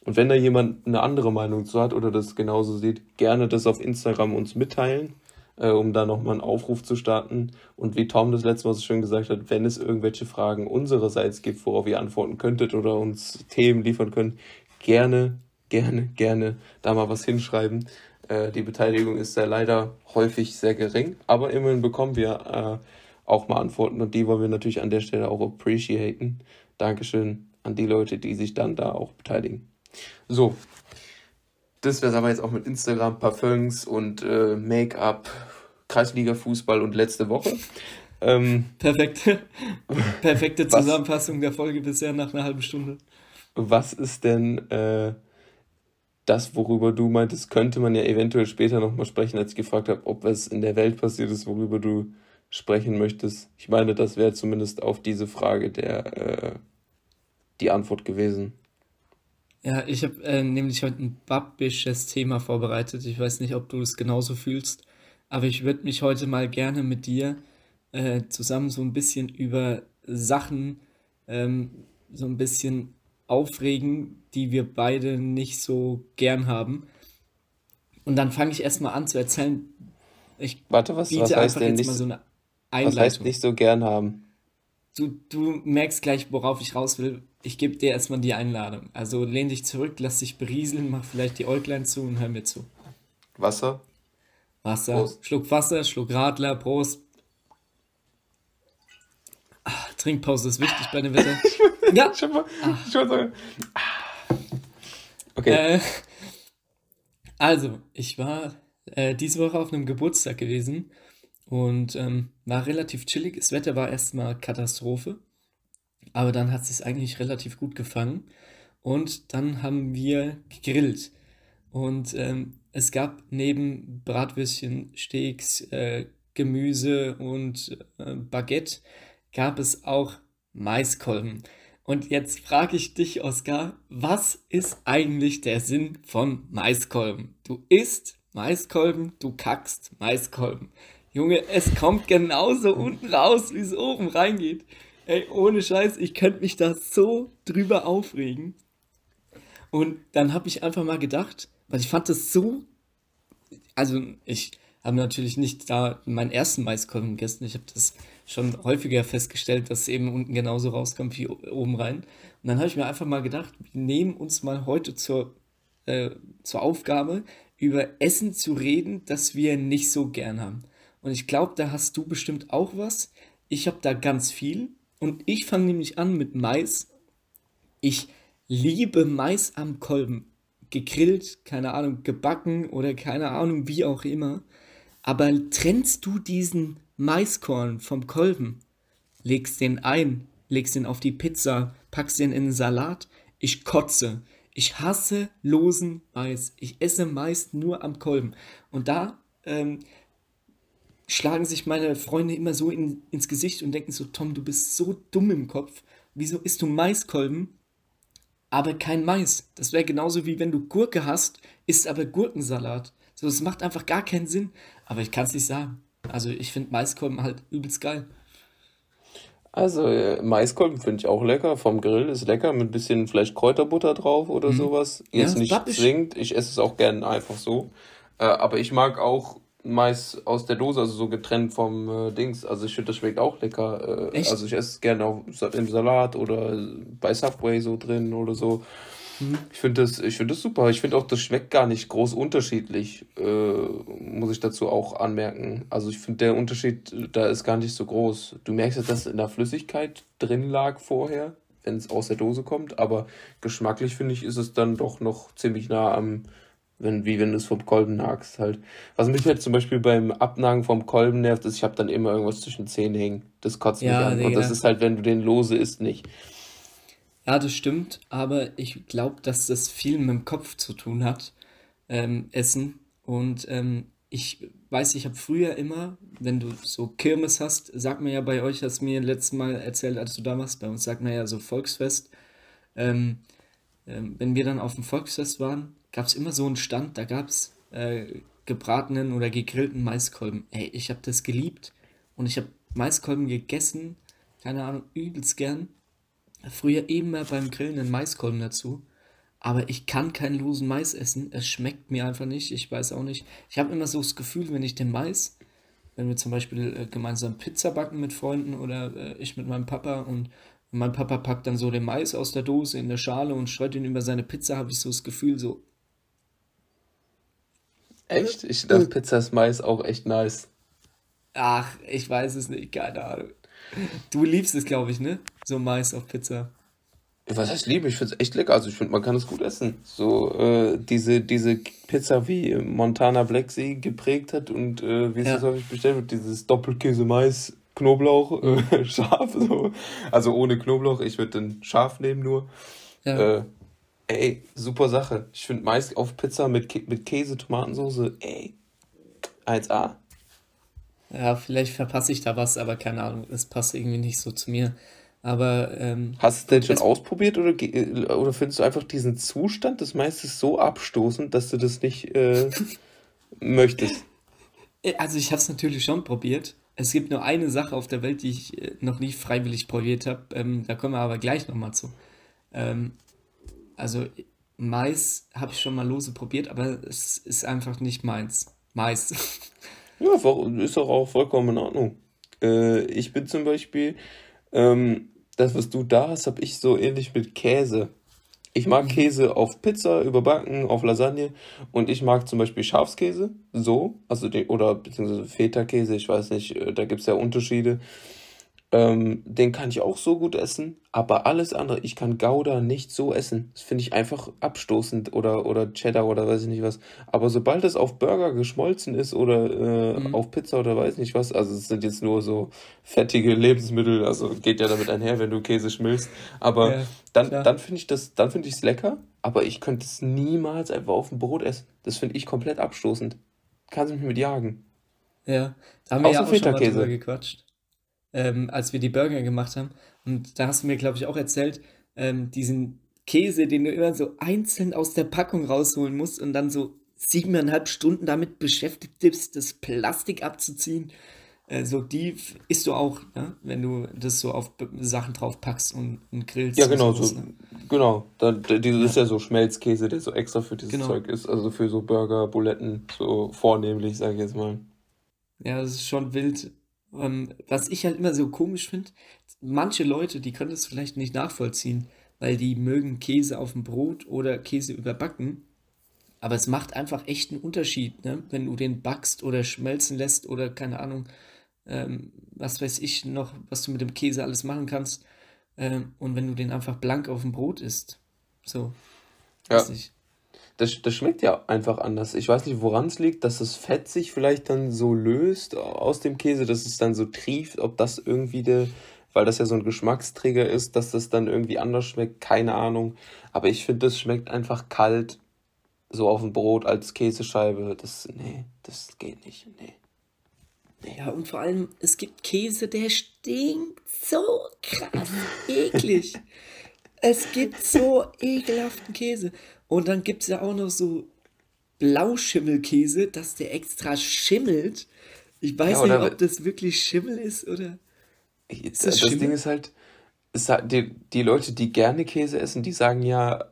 und wenn da jemand eine andere Meinung zu hat oder das genauso sieht, gerne das auf Instagram uns mitteilen äh, um da nochmal einen Aufruf zu starten. Und wie Tom das letzte Mal so schön gesagt hat, wenn es irgendwelche Fragen unsererseits gibt, worauf ihr antworten könntet oder uns Themen liefern könnt, gerne, gerne, gerne da mal was hinschreiben. Äh, die Beteiligung ist ja leider häufig sehr gering, aber immerhin bekommen wir äh, auch mal Antworten und die wollen wir natürlich an der Stelle auch appreciaten. Dankeschön an die Leute, die sich dann da auch beteiligen. So, das wäre es aber jetzt auch mit Instagram, Parfums und äh, Make-up, Kreisliga-Fußball und letzte Woche. Ähm, Perfekt. Perfekte Zusammenfassung der Folge bisher nach einer halben Stunde. Was ist denn äh, das, worüber du meintest, könnte man ja eventuell später nochmal sprechen, als ich gefragt habe, ob es in der Welt passiert ist, worüber du sprechen möchtest? Ich meine, das wäre zumindest auf diese Frage der äh, die Antwort gewesen. Ja, ich habe äh, nämlich heute ein babbisches Thema vorbereitet. Ich weiß nicht, ob du es genauso fühlst, aber ich würde mich heute mal gerne mit dir äh, zusammen so ein bisschen über Sachen ähm, so ein bisschen aufregen, die wir beide nicht so gern haben. Und dann fange ich erstmal an zu erzählen. Ich Warte, was, biete was heißt einfach denn jetzt nicht, mal so eine Einleitung. Was heißt nicht so gern haben? Du, du merkst gleich, worauf ich raus will ich gebe dir erstmal die Einladung. Also lehn dich zurück, lass dich berieseln, mach vielleicht die Äuglein zu und hör mir zu. Wasser? Wasser. Prost. Schluck Wasser, Schluck Radler, Prost. Ach, Trinkpause ist wichtig bei dem Wetter. ja. Ich, mal, ich wollte Okay. Äh, also, ich war äh, diese Woche auf einem Geburtstag gewesen und ähm, war relativ chillig. Das Wetter war erstmal Katastrophe. Aber dann hat es eigentlich relativ gut gefangen. Und dann haben wir gegrillt. Und ähm, es gab neben Bratwürstchen, Steaks, äh, Gemüse und äh, Baguette, gab es auch Maiskolben. Und jetzt frage ich dich, Oskar, was ist eigentlich der Sinn von Maiskolben? Du isst Maiskolben, du kackst Maiskolben. Junge, es kommt genauso unten raus, wie es oben reingeht. Ey, ohne Scheiß, ich könnte mich da so drüber aufregen. Und dann habe ich einfach mal gedacht, weil ich fand das so. Also, ich habe natürlich nicht da meinen ersten Maiskolben gegessen. Ich habe das schon häufiger festgestellt, dass es eben unten genauso rauskommt wie oben rein. Und dann habe ich mir einfach mal gedacht, wir nehmen uns mal heute zur, äh, zur Aufgabe, über Essen zu reden, das wir nicht so gern haben. Und ich glaube, da hast du bestimmt auch was. Ich habe da ganz viel. Und ich fange nämlich an mit Mais. Ich liebe Mais am Kolben. Gegrillt, keine Ahnung, gebacken oder keine Ahnung, wie auch immer. Aber trennst du diesen Maiskorn vom Kolben, legst den ein, legst den auf die Pizza, packst den in den Salat. Ich kotze. Ich hasse losen Mais. Ich esse Mais nur am Kolben. Und da ähm, schlagen sich meine Freunde immer so in, ins Gesicht und denken so, Tom, du bist so dumm im Kopf. Wieso isst du Maiskolben, aber kein Mais? Das wäre genauso wie wenn du Gurke hast, isst aber Gurkensalat. So, das macht einfach gar keinen Sinn. Aber ich kann es nicht sagen. Also ich finde Maiskolben halt übelst geil. Also äh, Maiskolben finde ich auch lecker. Vom Grill ist lecker mit ein bisschen vielleicht Kräuterbutter drauf oder mhm. sowas. Jetzt ja, nicht zwingend. Ich esse es auch gern einfach so. Äh, aber ich mag auch Mais aus der Dose, also so getrennt vom äh, Dings. Also ich finde, das schmeckt auch lecker. Äh, also ich esse es gerne auch im Salat oder bei Subway so drin oder so. Mhm. Ich finde das, ich das super. Ich finde auch, das schmeckt gar nicht groß unterschiedlich, äh, muss ich dazu auch anmerken. Also ich finde, der Unterschied da ist gar nicht so groß. Du merkst ja, dass in der Flüssigkeit drin lag vorher, wenn es aus der Dose kommt, aber geschmacklich finde ich, ist es dann doch noch ziemlich nah am, wenn, wie wenn du es vom Kolben nagst halt. Was mich halt zum Beispiel beim Abnagen vom Kolben nervt, ist, ich habe dann immer irgendwas zwischen Zähnen hängen. Das kotzt ja, mich an. Digga. Und das ist halt, wenn du den lose isst, nicht. Ja, das stimmt, aber ich glaube, dass das viel mit dem Kopf zu tun hat, ähm, Essen. Und ähm, ich weiß, ich habe früher immer, wenn du so Kirmes hast, sag mir ja bei euch, hast du mir letztes Mal erzählt, als du da warst, bei uns sagt man ja so Volksfest. Ähm, ähm, wenn wir dann auf dem Volksfest waren, gab es immer so einen Stand, da gab es äh, gebratenen oder gegrillten Maiskolben. Ey, ich habe das geliebt und ich habe Maiskolben gegessen, keine Ahnung, übelst gern früher immer beim Grillen einen Maiskolben dazu. Aber ich kann keinen losen Mais essen. Es schmeckt mir einfach nicht. Ich weiß auch nicht. Ich habe immer so das Gefühl, wenn ich den Mais, wenn wir zum Beispiel äh, gemeinsam Pizza backen mit Freunden oder äh, ich mit meinem Papa und mein Papa packt dann so den Mais aus der Dose in der Schale und streut ihn über seine Pizza, habe ich so das Gefühl, so. Echt? Ich dachte, Pizza ist Mais auch echt nice. Ach, ich weiß es nicht, keine Ahnung. Du liebst es, glaube ich, ne? So Mais auf Pizza. Was heißt liebe? Ich finde es echt lecker. Also ich finde, man kann es gut essen. So äh, diese, diese Pizza, wie Montana Black sie geprägt hat und äh, wie es ja. häufig bestellt wird, dieses Doppelkäse Mais, Knoblauch, äh, scharf. So. Also ohne Knoblauch. Ich würde dann scharf nehmen nur. Ja. Äh, ey, super Sache. Ich finde Mais auf Pizza mit, mit Käse, Tomatensauce, ey, 1A. Ja, vielleicht verpasse ich da was, aber keine Ahnung, es passt irgendwie nicht so zu mir. Aber ähm, hast du es denn schon ausprobiert oder, oder findest du einfach diesen Zustand des Meisters so abstoßend, dass du das nicht äh, möchtest? Äh, also ich habe es natürlich schon probiert. Es gibt nur eine Sache auf der Welt, die ich äh, noch nie freiwillig probiert habe. Ähm, da kommen wir aber gleich nochmal zu. Ähm, also Mais habe ich schon mal lose probiert, aber es ist einfach nicht meins. Mais. Ja, ist doch auch vollkommen in Ordnung. Äh, ich bin zum Beispiel, ähm, das, was du da hast, habe ich so ähnlich mit Käse. Ich mag mhm. Käse auf Pizza, überbacken, auf Lasagne und ich mag zum Beispiel Schafskäse, so, also den, oder beziehungsweise Feta-Käse, ich weiß nicht, äh, da gibt es ja Unterschiede. Ähm, den kann ich auch so gut essen, aber alles andere, ich kann Gouda nicht so essen. Das finde ich einfach abstoßend oder, oder Cheddar oder weiß ich nicht was. Aber sobald es auf Burger geschmolzen ist oder äh, mhm. auf Pizza oder weiß nicht was, also es sind jetzt nur so fettige Lebensmittel, also geht ja damit einher, wenn du Käse schmilzt. Aber ja, dann, dann finde ich das, dann finde ich es lecker, aber ich könnte es niemals einfach auf dem Brot essen. Das finde ich komplett abstoßend. Kannst du mich mit jagen. Ja, da haben wir ja auch schon mal drüber gequatscht ähm, als wir die Burger gemacht haben. Und da hast du mir, glaube ich, auch erzählt, ähm, diesen Käse, den du immer so einzeln aus der Packung rausholen musst und dann so siebeneinhalb Stunden damit beschäftigt bist, das Plastik abzuziehen. Äh, so die isst du auch, ne? wenn du das so auf Sachen drauf packst und, und grillst. Ja, genau, so, ne? genau. Da, da, dieses ja. ist ja so Schmelzkäse, der so extra für dieses genau. Zeug ist, also für so Burger, Buletten, so vornehmlich, sage ich jetzt mal. Ja, das ist schon wild. Ähm, was ich halt immer so komisch finde, manche Leute, die können das vielleicht nicht nachvollziehen, weil die mögen Käse auf dem Brot oder Käse überbacken. Aber es macht einfach echt einen Unterschied, ne? wenn du den backst oder schmelzen lässt oder keine Ahnung, ähm, was weiß ich noch, was du mit dem Käse alles machen kannst. Ähm, und wenn du den einfach blank auf dem Brot isst. So. Ja. Nicht das, das schmeckt ja einfach anders. Ich weiß nicht, woran es liegt, dass das Fett sich vielleicht dann so löst aus dem Käse, dass es dann so trieft, ob das irgendwie der, weil das ja so ein Geschmacksträger ist, dass das dann irgendwie anders schmeckt, keine Ahnung. Aber ich finde, das schmeckt einfach kalt, so auf dem Brot als Käsescheibe. Das, nee, das geht nicht, nee. nee. Ja, und vor allem, es gibt Käse, der stinkt so krass eklig. es gibt so ekelhaften Käse. Und dann gibt es ja auch noch so Blauschimmelkäse, dass der extra schimmelt. Ich weiß ja, nicht, ob das wirklich Schimmel ist oder. das, das Ding ist halt, die, die Leute, die gerne Käse essen, die sagen ja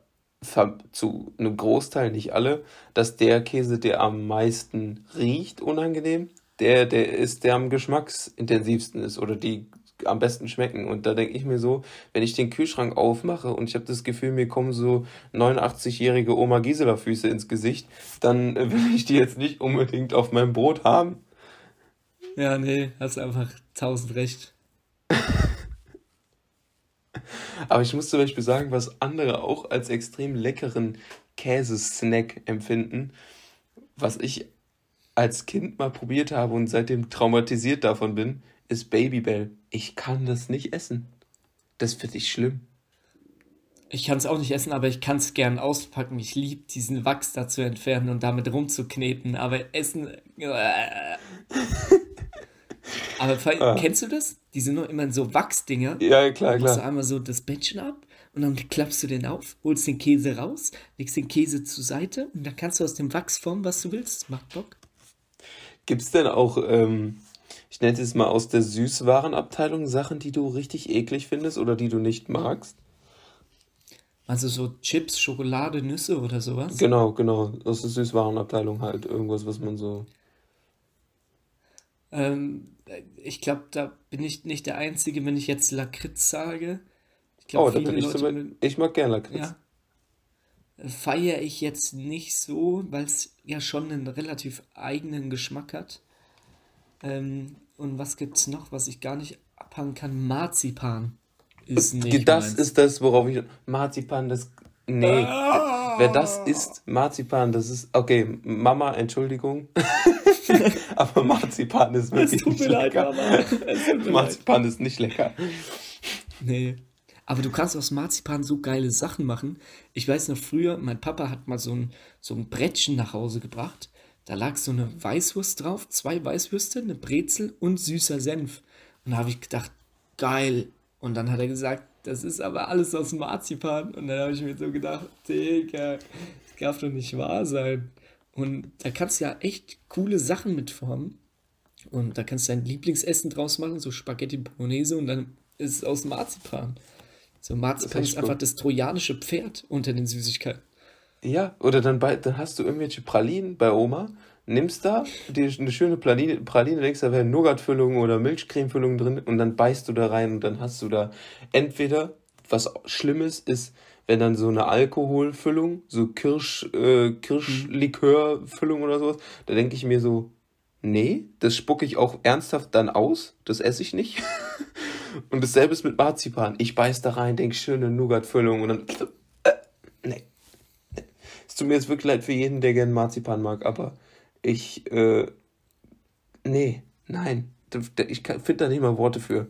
zu einem Großteil, nicht alle, dass der Käse, der am meisten riecht, unangenehm, der, der ist, der am geschmacksintensivsten ist oder die am besten schmecken. Und da denke ich mir so, wenn ich den Kühlschrank aufmache und ich habe das Gefühl, mir kommen so 89-jährige Oma Gisela Füße ins Gesicht, dann will ich die jetzt nicht unbedingt auf meinem Brot haben. Ja, nee, hast einfach tausend recht. Aber ich muss zum Beispiel sagen, was andere auch als extrem leckeren Käsesnack empfinden, was ich als Kind mal probiert habe und seitdem traumatisiert davon bin, ist Babybell. Ich kann das nicht essen. Das finde ich schlimm. Ich kann es auch nicht essen, aber ich kann es gern auspacken. Ich liebe diesen Wachs da zu entfernen und damit rumzukneten. Aber Essen. Äh. aber ah. kennst du das? Die sind nur immer so Wachsdinger. Ja, klar, klar. Machst du einmal so das Bändchen ab und dann klappst du den auf, holst den Käse raus, legst den Käse zur Seite und dann kannst du aus dem Wachs formen, was du willst. Macht Bock. Gibt es denn auch ähm, ich nenne es mal aus der Süßwarenabteilung, Sachen, die du richtig eklig findest oder die du nicht magst? Also so Chips, Schokolade, Nüsse oder sowas? Genau, genau. Aus der Süßwarenabteilung halt. Irgendwas, was man so. Ähm, ich glaube, da bin ich nicht der Einzige, wenn ich jetzt Lakritz sage. Ich glaub, oh, da bin ich Leute, zum Ich mag gerne Lakritz. Ja, feiere ich jetzt nicht so, weil es ja schon einen relativ eigenen Geschmack hat. Ähm, und was gibt's noch, was ich gar nicht abhangen kann? Marzipan ist nicht Das meins. ist das, worauf ich. Marzipan, das. Nee. Ah. Wer das isst, Marzipan, das ist. Okay, Mama, Entschuldigung. Aber Marzipan ist wirklich nicht leid, lecker. Mama. Marzipan leid. ist nicht lecker. Nee. Aber du kannst aus Marzipan so geile Sachen machen. Ich weiß noch früher, mein Papa hat mal so ein, so ein Brettchen nach Hause gebracht. Da lag so eine Weißwurst drauf, zwei Weißwürste, eine Brezel und süßer Senf. Und da habe ich gedacht, geil. Und dann hat er gesagt, das ist aber alles aus Marzipan. Und dann habe ich mir so gedacht, Digga, das darf doch nicht wahr sein. Und da kannst du ja echt coole Sachen mitformen. Und da kannst du dein Lieblingsessen draus machen, so Spaghetti Bolognese und dann ist es aus Marzipan. So Marzipan ist, ist einfach das trojanische Pferd unter den Süßigkeiten. Ja, oder dann, bei, dann hast du irgendwelche Pralinen bei Oma, nimmst da die, eine schöne Praline, Praline legst da wäre Nougatfüllung oder Milchcremefüllung drin und dann beißt du da rein und dann hast du da entweder, was Schlimmes ist, wenn dann so eine Alkoholfüllung, so Kirsch, äh, Kirschlikörfüllung oder sowas, da denke ich mir so, nee, das spucke ich auch ernsthaft dann aus, das esse ich nicht. und dasselbe ist mit Marzipan. Ich beiß da rein, denke schöne Nougatfüllung und dann, tut mir jetzt wirklich leid für jeden, der gern Marzipan mag, aber ich, äh, nee, nein, ich finde da nicht mal Worte für.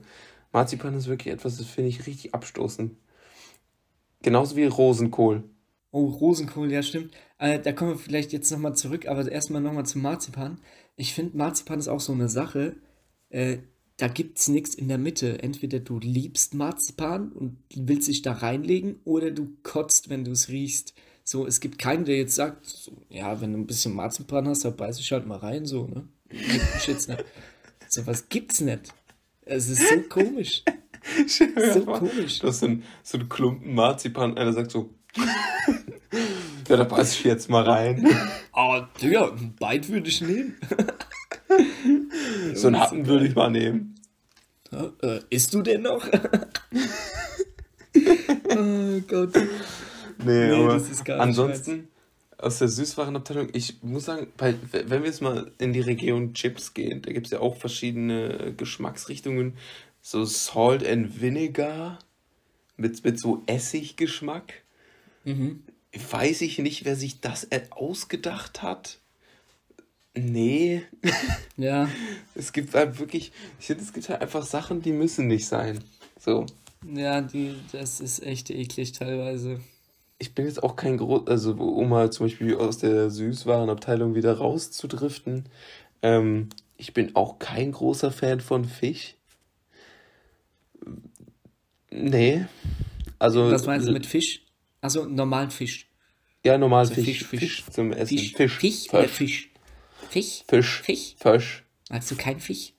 Marzipan ist wirklich etwas, das finde ich richtig abstoßend. Genauso wie Rosenkohl. Oh, Rosenkohl, ja, stimmt. Äh, da kommen wir vielleicht jetzt nochmal zurück, aber erstmal nochmal zum Marzipan. Ich finde, Marzipan ist auch so eine Sache, äh, da gibt es nichts in der Mitte. Entweder du liebst Marzipan und willst dich da reinlegen oder du kotzt, wenn du es riechst. So, es gibt keinen, der jetzt sagt, so, ja, wenn du ein bisschen Marzipan hast, dann beiß ich halt mal rein, so, ne? Mich nicht. So was gibt's nicht. Es ist so komisch. so komisch. Du hast so einen, so einen Klumpen Marzipan, einer sagt so, ja, da beiß ich jetzt mal rein. Oh, Digga, ein Beit würde ich nehmen. so einen Happen würde ich mal nehmen. Ja, äh, isst du denn noch? oh Gott. Nee, nee aber das ist gar ansonsten aus der Süßwarenabteilung, ich muss sagen, bei, wenn wir jetzt mal in die Region Chips gehen, da gibt es ja auch verschiedene Geschmacksrichtungen. So Salt and Vinegar mit, mit so Essiggeschmack. Mhm. Weiß ich nicht, wer sich das ausgedacht hat. Nee. Ja. es gibt halt wirklich, ich finde, es gibt halt einfach Sachen, die müssen nicht sein. So. Ja, die, das ist echt eklig teilweise ich bin jetzt auch kein groß, also um mal zum Beispiel aus der Süßwarenabteilung wieder rauszudriften, ähm, ich bin auch kein großer Fan von Fisch. Nee. Also. Was meinst du mit Fisch? Also normalen Fisch. Ja, normalen also Fisch, Fisch, Fisch. zum Essen. Fisch. Fisch, Fisch oder Fisch? Fisch? Fisch. Fisch. Fisch. Magst du keinen Fisch?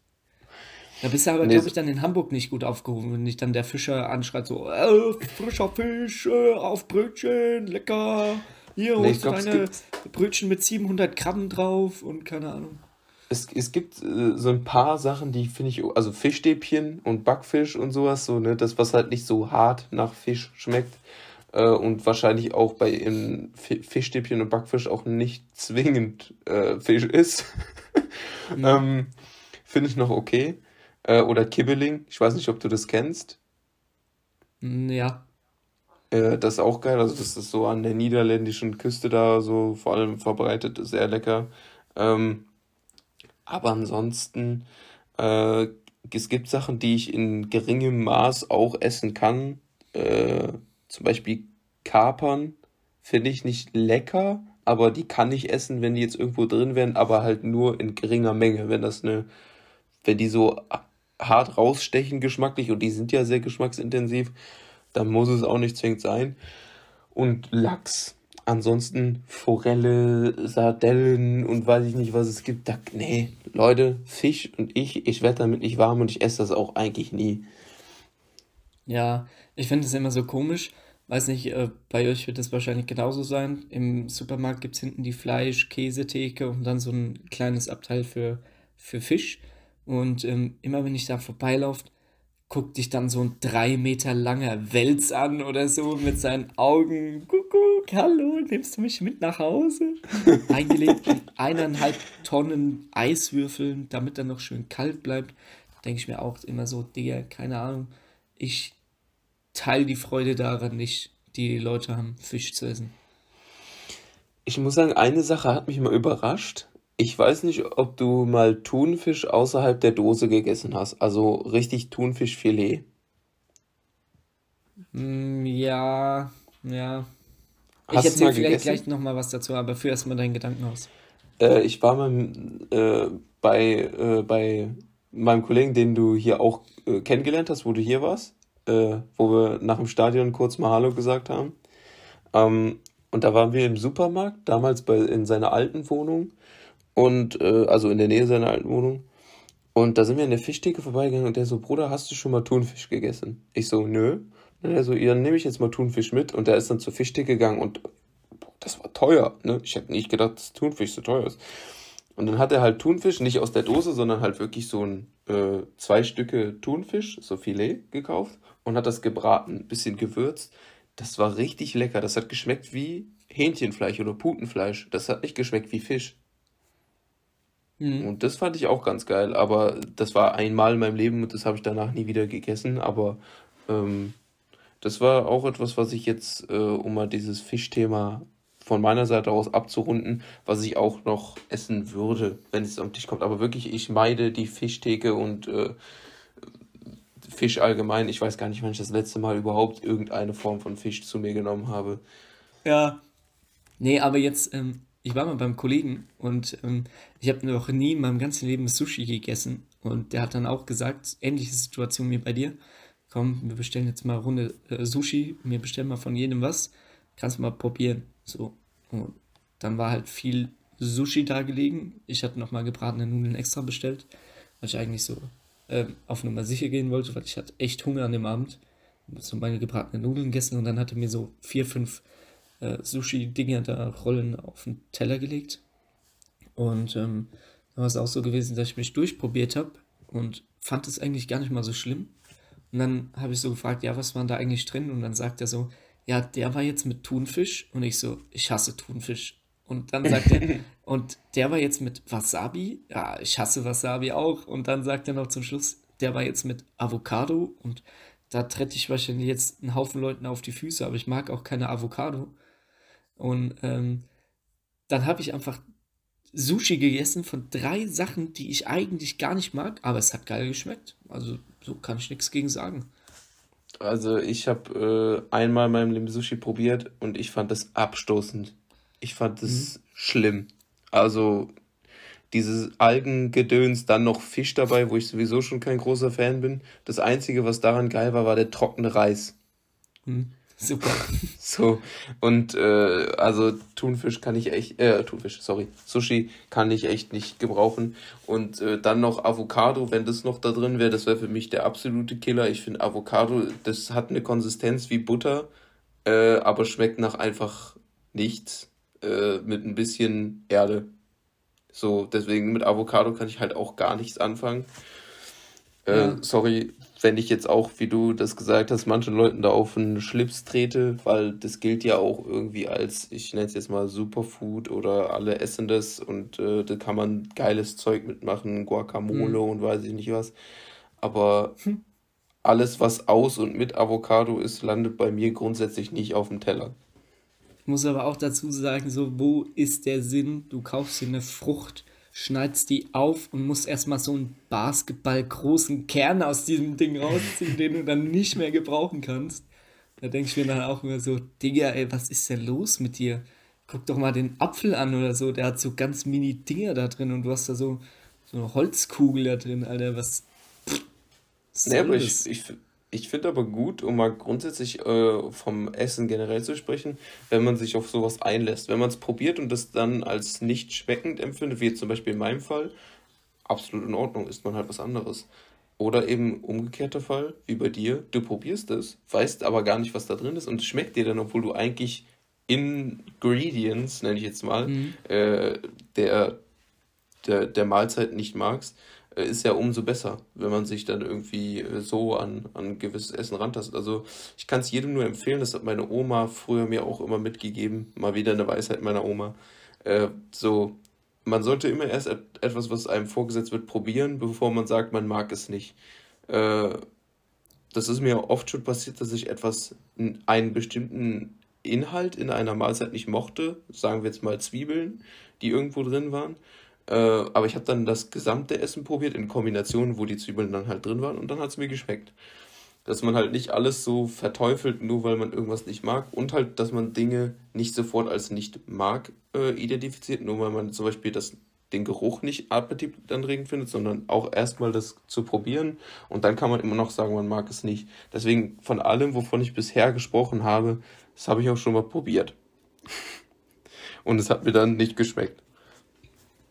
Da bist du aber, nee, glaube ich, dann in Hamburg nicht gut aufgehoben, wenn dich dann der Fischer anschreit, so, äh, frischer Fisch, äh, auf Brötchen, lecker. Hier, nee, holst du deine Brötchen mit 700 Gramm drauf und keine Ahnung. Es, es gibt äh, so ein paar Sachen, die finde ich, also Fischstäbchen und Backfisch und sowas, so, ne, das, was halt nicht so hart nach Fisch schmeckt äh, und wahrscheinlich auch bei in Fischstäbchen und Backfisch auch nicht zwingend äh, Fisch ist. mhm. ähm, finde ich noch okay. Äh, oder Kibbeling, ich weiß nicht, ob du das kennst. Mm, ja. Äh, das ist auch geil, also das ist so an der niederländischen Küste da so vor allem verbreitet, sehr lecker. Ähm, aber ansonsten, äh, es gibt Sachen, die ich in geringem Maß auch essen kann. Äh, zum Beispiel Kapern finde ich nicht lecker, aber die kann ich essen, wenn die jetzt irgendwo drin wären, aber halt nur in geringer Menge. Wenn das eine, wenn die so hart rausstechen geschmacklich und die sind ja sehr geschmacksintensiv, dann muss es auch nicht zwingend sein. Und Lachs. Ansonsten Forelle, Sardellen und weiß ich nicht, was es gibt. Da, nee, Leute, Fisch und ich, ich werde damit nicht warm und ich esse das auch eigentlich nie. Ja, ich finde es immer so komisch. Weiß nicht, äh, bei euch wird das wahrscheinlich genauso sein. Im Supermarkt gibt es hinten die Fleisch-Käsetheke und dann so ein kleines Abteil für, für Fisch. Und ähm, immer wenn ich da vorbeilaufe, guckt dich dann so ein drei Meter langer Wels an oder so mit seinen Augen. Kuckuck, hallo, nimmst du mich mit nach Hause? Eingelegt in eineinhalb Tonnen Eiswürfeln, damit er noch schön kalt bleibt. Denke ich mir auch immer so, Digga, keine Ahnung. Ich teile die Freude daran nicht, die die Leute haben, Fisch zu essen. Ich muss sagen, eine Sache hat mich immer überrascht. Ich weiß nicht, ob du mal Thunfisch außerhalb der Dose gegessen hast. Also richtig Thunfischfilet. Mm, ja, ja. Hast ich erzähle vielleicht gegessen? gleich nochmal was dazu, aber führ erstmal deinen Gedanken aus. Äh, ich war mal äh, bei, äh, bei meinem Kollegen, den du hier auch äh, kennengelernt hast, wo du hier warst, äh, wo wir nach dem Stadion kurz mal Hallo gesagt haben. Ähm, und da waren wir im Supermarkt, damals bei, in seiner alten Wohnung und äh, also in der Nähe seiner alten Wohnung. Und da sind wir in der Fischtheke vorbeigegangen und der so, Bruder, hast du schon mal Thunfisch gegessen? Ich so, nö. Und er so, ja, dann nehme ich jetzt mal Thunfisch mit. Und der ist dann zur Fischtheke gegangen und boah, das war teuer. Ne? Ich hätte nicht gedacht, dass Thunfisch so teuer ist. Und dann hat er halt Thunfisch, nicht aus der Dose, sondern halt wirklich so ein äh, zwei Stücke Thunfisch, so Filet gekauft und hat das gebraten, bisschen gewürzt. Das war richtig lecker. Das hat geschmeckt wie Hähnchenfleisch oder Putenfleisch. Das hat nicht geschmeckt wie Fisch. Mhm. Und das fand ich auch ganz geil, aber das war einmal in meinem Leben und das habe ich danach nie wieder gegessen. Aber ähm, das war auch etwas, was ich jetzt, äh, um mal dieses Fischthema von meiner Seite aus abzurunden, was ich auch noch essen würde, wenn es am Tisch kommt. Aber wirklich, ich meide die Fischtheke und äh, Fisch allgemein. Ich weiß gar nicht, wann ich das letzte Mal überhaupt irgendeine Form von Fisch zu mir genommen habe. Ja. Nee, aber jetzt ähm, ich war mal beim Kollegen und ähm, ich habe noch nie in meinem ganzen Leben Sushi gegessen. Und der hat dann auch gesagt, ähnliche Situation wie bei dir. Komm, wir bestellen jetzt mal Runde äh, Sushi. Wir bestellen mal von jedem was. Kannst mal probieren. So. Und dann war halt viel Sushi da gelegen. Ich hatte nochmal gebratene Nudeln extra bestellt, weil ich eigentlich so äh, auf Nummer sicher gehen wollte, weil ich hatte echt Hunger an dem Abend. So meine gebratenen Nudeln gegessen und dann hatte mir so vier, fünf äh, Sushi-Dinger da Rollen auf den Teller gelegt. Und ähm, da war es auch so gewesen, dass ich mich durchprobiert habe und fand es eigentlich gar nicht mal so schlimm. Und dann habe ich so gefragt, ja, was war da eigentlich drin? Und dann sagt er so, ja, der war jetzt mit Thunfisch. Und ich so, ich hasse Thunfisch. Und dann sagt er, und der war jetzt mit Wasabi. Ja, ich hasse Wasabi auch. Und dann sagt er noch zum Schluss, der war jetzt mit Avocado. Und da trete ich wahrscheinlich jetzt einen Haufen Leuten auf die Füße, aber ich mag auch keine Avocado. Und ähm, dann habe ich einfach Sushi gegessen von drei Sachen, die ich eigentlich gar nicht mag, aber es hat geil geschmeckt. Also so kann ich nichts gegen sagen. Also ich habe äh, einmal in meinem Leben Sushi probiert und ich fand das abstoßend. Ich fand das mhm. schlimm. Also dieses Algengedöns, dann noch Fisch dabei, wo ich sowieso schon kein großer Fan bin. Das Einzige, was daran geil war, war der trockene Reis. Mhm. Super. So, und äh, also Thunfisch kann ich echt, äh, Thunfisch, sorry, Sushi kann ich echt nicht gebrauchen. Und äh, dann noch Avocado, wenn das noch da drin wäre, das wäre für mich der absolute Killer. Ich finde Avocado, das hat eine Konsistenz wie Butter, äh, aber schmeckt nach einfach nichts äh, mit ein bisschen Erde. So, deswegen mit Avocado kann ich halt auch gar nichts anfangen. Äh, ja. Sorry, wenn ich jetzt auch, wie du das gesagt hast, manchen Leuten da auf den Schlips trete, weil das gilt ja auch irgendwie als, ich nenne es jetzt mal Superfood oder alle essen das und äh, da kann man geiles Zeug mitmachen, Guacamole mhm. und weiß ich nicht was. Aber hm. alles, was aus und mit Avocado ist, landet bei mir grundsätzlich nicht auf dem Teller. Ich muss aber auch dazu sagen, so, wo ist der Sinn? Du kaufst dir eine Frucht schneidest die auf und musst erstmal so einen Basketball-großen Kern aus diesem Ding rausziehen, den du dann nicht mehr gebrauchen kannst. Da denke ich mir dann auch immer so, Digga, ey, was ist denn los mit dir? Guck doch mal den Apfel an oder so, der hat so ganz mini Dinger da drin und du hast da so, so eine Holzkugel da drin, Alter, was. was nee, aber ich, ich, ich finde aber gut, um mal grundsätzlich äh, vom Essen generell zu sprechen, wenn man sich auf sowas einlässt. Wenn man es probiert und das dann als nicht schmeckend empfindet, wie zum Beispiel in meinem Fall, absolut in Ordnung, isst man halt was anderes. Oder eben umgekehrter Fall, wie bei dir, du probierst es, weißt aber gar nicht, was da drin ist und es schmeckt dir dann, obwohl du eigentlich Ingredients, nenne ich jetzt mal, mhm. äh, der, der, der Mahlzeit nicht magst ist ja umso besser, wenn man sich dann irgendwie äh, so an, an gewisses Essen rantastet. Also ich kann es jedem nur empfehlen, das hat meine Oma früher mir auch immer mitgegeben, mal wieder eine Weisheit meiner Oma. Äh, so, man sollte immer erst etwas, was einem vorgesetzt wird, probieren, bevor man sagt, man mag es nicht. Äh, das ist mir oft schon passiert, dass ich etwas, einen bestimmten Inhalt in einer Mahlzeit nicht mochte, sagen wir jetzt mal Zwiebeln, die irgendwo drin waren. Äh, aber ich habe dann das gesamte Essen probiert in Kombinationen, wo die Zwiebeln dann halt drin waren und dann hat es mir geschmeckt. Dass man halt nicht alles so verteufelt, nur weil man irgendwas nicht mag und halt, dass man Dinge nicht sofort als nicht mag äh, identifiziert, nur weil man zum Beispiel das, den Geruch nicht appetitanregend findet, sondern auch erstmal das zu probieren und dann kann man immer noch sagen, man mag es nicht. Deswegen von allem, wovon ich bisher gesprochen habe, das habe ich auch schon mal probiert. Und es hat mir dann nicht geschmeckt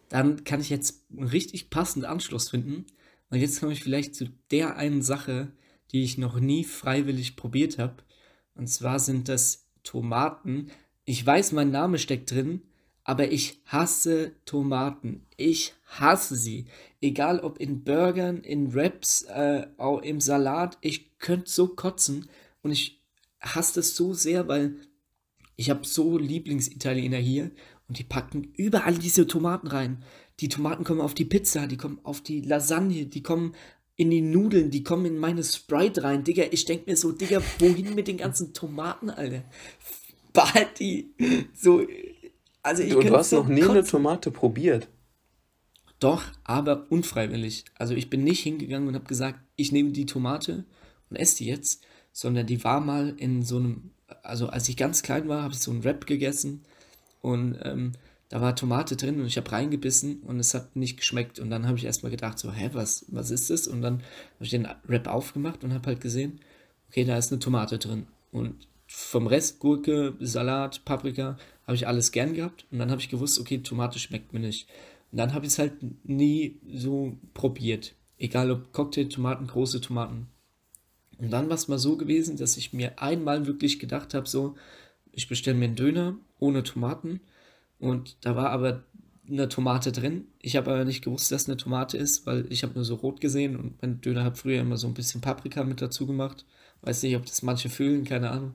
dann kann ich jetzt einen richtig passenden Anschluss finden. Und jetzt komme ich vielleicht zu der einen Sache, die ich noch nie freiwillig probiert habe. Und zwar sind das Tomaten. Ich weiß, mein Name steckt drin, aber ich hasse Tomaten. Ich hasse sie. Egal ob in Burgern, in Wraps, äh, auch im Salat. Ich könnte so kotzen. Und ich hasse das so sehr, weil ich habe so Lieblingsitaliener hier und die packen überall diese Tomaten rein. Die Tomaten kommen auf die Pizza, die kommen auf die Lasagne, die kommen in die Nudeln, die kommen in meine Sprite rein. Digga, ich denk mir so, Digga, wohin mit den ganzen Tomaten, Alter? Behalt die. So. Also ich Und du hast so noch nie kotzen. eine Tomate probiert. Doch, aber unfreiwillig. Also ich bin nicht hingegangen und habe gesagt, ich nehme die Tomate und esse die jetzt, sondern die war mal in so einem, also als ich ganz klein war, habe ich so einen Wrap gegessen und ähm, da war Tomate drin und ich habe reingebissen und es hat nicht geschmeckt. Und dann habe ich erstmal gedacht, so, hä, was, was ist das? Und dann habe ich den Wrap aufgemacht und habe halt gesehen, okay, da ist eine Tomate drin. Und vom Rest, Gurke, Salat, Paprika, habe ich alles gern gehabt. Und dann habe ich gewusst, okay, Tomate schmeckt mir nicht. Und dann habe ich es halt nie so probiert. Egal ob Cocktail-Tomaten, große Tomaten. Und dann war es mal so gewesen, dass ich mir einmal wirklich gedacht habe, so, ich bestelle mir einen Döner ohne Tomaten und da war aber eine Tomate drin. Ich habe aber nicht gewusst, dass eine Tomate ist, weil ich habe nur so rot gesehen und mein Döner hat früher immer so ein bisschen Paprika mit dazu gemacht. Weiß nicht, ob das manche fühlen, keine Ahnung.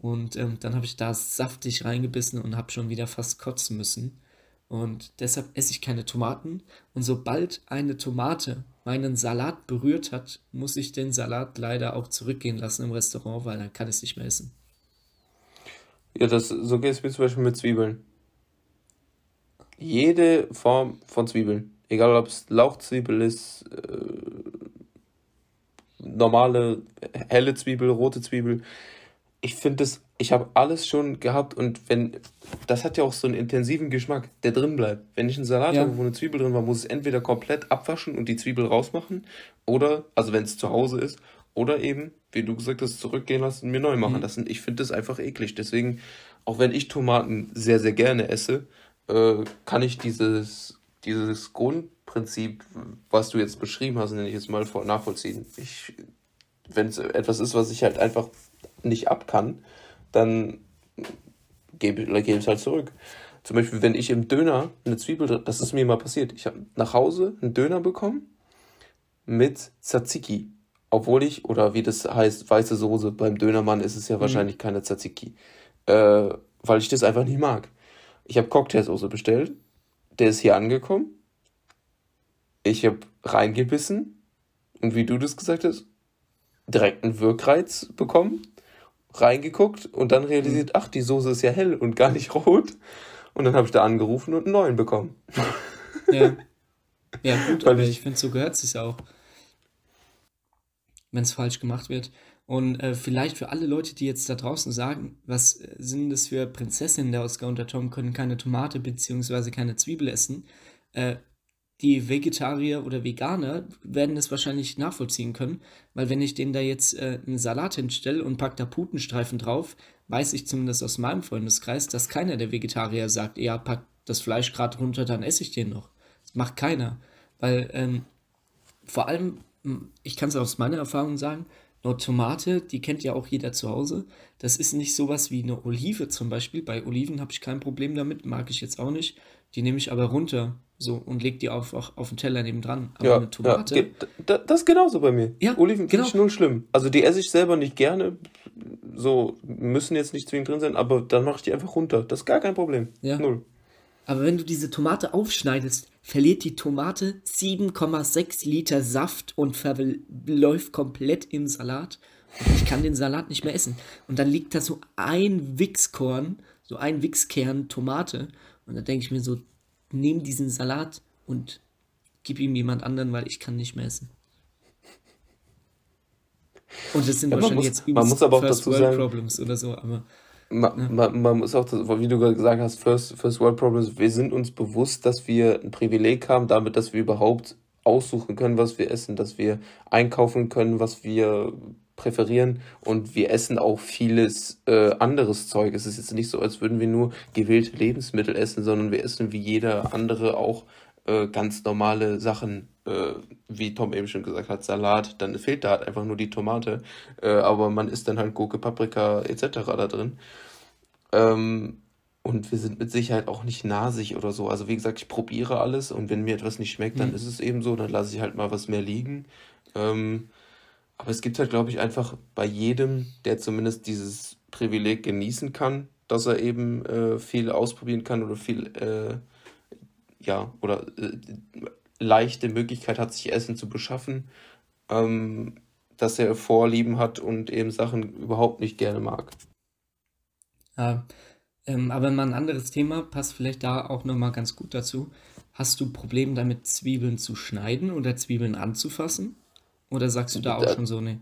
Und ähm, dann habe ich da saftig reingebissen und habe schon wieder fast kotzen müssen. Und deshalb esse ich keine Tomaten. Und sobald eine Tomate meinen Salat berührt hat, muss ich den Salat leider auch zurückgehen lassen im Restaurant, weil dann kann ich es nicht mehr essen. Ja, das, so geht es mir zum Beispiel mit Zwiebeln. Jede Form von Zwiebeln, egal ob es Lauchzwiebel ist, äh, normale, helle Zwiebel, rote Zwiebel. Ich finde das, ich habe alles schon gehabt und wenn, das hat ja auch so einen intensiven Geschmack, der drin bleibt. Wenn ich einen Salat ja. habe, wo eine Zwiebel drin war, muss ich es entweder komplett abwaschen und die Zwiebel rausmachen oder, also wenn es zu Hause ist, Oder eben, wie du gesagt hast, zurückgehen lassen und mir neu machen mhm. lassen. Ich finde das einfach eklig. Deswegen, auch wenn ich Tomaten sehr, sehr gerne esse, äh, kann ich dieses, dieses Grundprinzip, was du jetzt beschrieben hast, nenne ich jetzt mal nachvollziehen. Ich, wenn es etwas ist, was ich halt einfach nicht ab kann, dann gebe, gebe ich es halt zurück. Zum Beispiel, wenn ich im Döner eine Zwiebel, das ist mir mal passiert. Ich habe nach Hause einen Döner bekommen mit Tzatziki. Obwohl ich, oder wie das heißt, weiße Soße, beim Dönermann ist es ja mhm. wahrscheinlich keine Tzatziki. Äh, weil ich das einfach nicht mag. Ich habe Cocktailsoße bestellt. Der ist hier angekommen. Ich habe reingebissen. Und wie du das gesagt hast, direkt einen Wirkreiz bekommen. Reingeguckt und dann realisiert, mhm. ach, die Soße ist ja hell und gar nicht rot. Und dann habe ich da angerufen und einen neuen bekommen. Ja. Ja, gut, aber ich finde, so gehört es auch. Wenn es falsch gemacht wird. Und äh, vielleicht für alle Leute, die jetzt da draußen sagen, was äh, sind das für Prinzessinnen der Oscar und der Tom, können keine Tomate bzw. keine Zwiebel essen. Äh, die Vegetarier oder Veganer werden das wahrscheinlich nachvollziehen können, weil wenn ich denen da jetzt äh, einen Salat hinstelle und packe da Putenstreifen drauf, weiß ich zumindest aus meinem Freundeskreis, dass keiner der Vegetarier sagt, ja, pack das Fleisch gerade runter, dann esse ich den noch. Das macht keiner. Weil ähm, vor allem, ich kann es aus meiner Erfahrung sagen, eine Tomate, die kennt ja auch jeder zu Hause. Das ist nicht sowas wie eine Olive zum Beispiel. Bei Oliven habe ich kein Problem damit, mag ich jetzt auch nicht. Die nehme ich aber runter so und leg die auf, auf, auf den Teller nebendran. Aber ja, eine Tomate. Ja, das ist genauso bei mir. Ja, Oliven genau. finde ich null schlimm. Also die esse ich selber nicht gerne. So müssen jetzt nicht zwingend drin sein, aber dann mache ich die einfach runter. Das ist gar kein Problem. Ja. Null. Aber wenn du diese Tomate aufschneidest, verliert die Tomate 7,6 Liter Saft und verläuft komplett im Salat. Und ich kann den Salat nicht mehr essen. Und dann liegt da so ein Wichskorn, so ein Wichskern Tomate. Und da denke ich mir so, nimm diesen Salat und gib ihm jemand anderen, weil ich kann nicht mehr essen. Und das sind ja, wahrscheinlich muss, jetzt man muss aber auch First dazu World sagen, Problems oder so, aber man, man, man, muss auch, wie du gerade gesagt hast, First, First World Problems, wir sind uns bewusst, dass wir ein Privileg haben, damit, dass wir überhaupt aussuchen können, was wir essen, dass wir einkaufen können, was wir präferieren und wir essen auch vieles äh, anderes Zeug. Es ist jetzt nicht so, als würden wir nur gewählte Lebensmittel essen, sondern wir essen wie jeder andere auch äh, ganz normale Sachen, äh, wie Tom eben schon gesagt hat, Salat, dann fehlt da halt einfach nur die Tomate, äh, aber man isst dann halt Gurke, Paprika etc. da drin. Ähm, und wir sind mit Sicherheit auch nicht nasig oder so. Also wie gesagt, ich probiere alles und wenn mir etwas nicht schmeckt, dann mhm. ist es eben so, dann lasse ich halt mal was mehr liegen. Ähm, aber es gibt halt, glaube ich, einfach bei jedem, der zumindest dieses Privileg genießen kann, dass er eben äh, viel ausprobieren kann oder viel, äh, ja, oder äh, leichte Möglichkeit hat, sich Essen zu beschaffen, ähm, dass er Vorlieben hat und eben Sachen überhaupt nicht gerne mag. Ja, ähm, aber mal ein anderes Thema passt vielleicht da auch nochmal ganz gut dazu. Hast du Probleme damit, Zwiebeln zu schneiden oder Zwiebeln anzufassen? Oder sagst du da auch da, schon so, nee?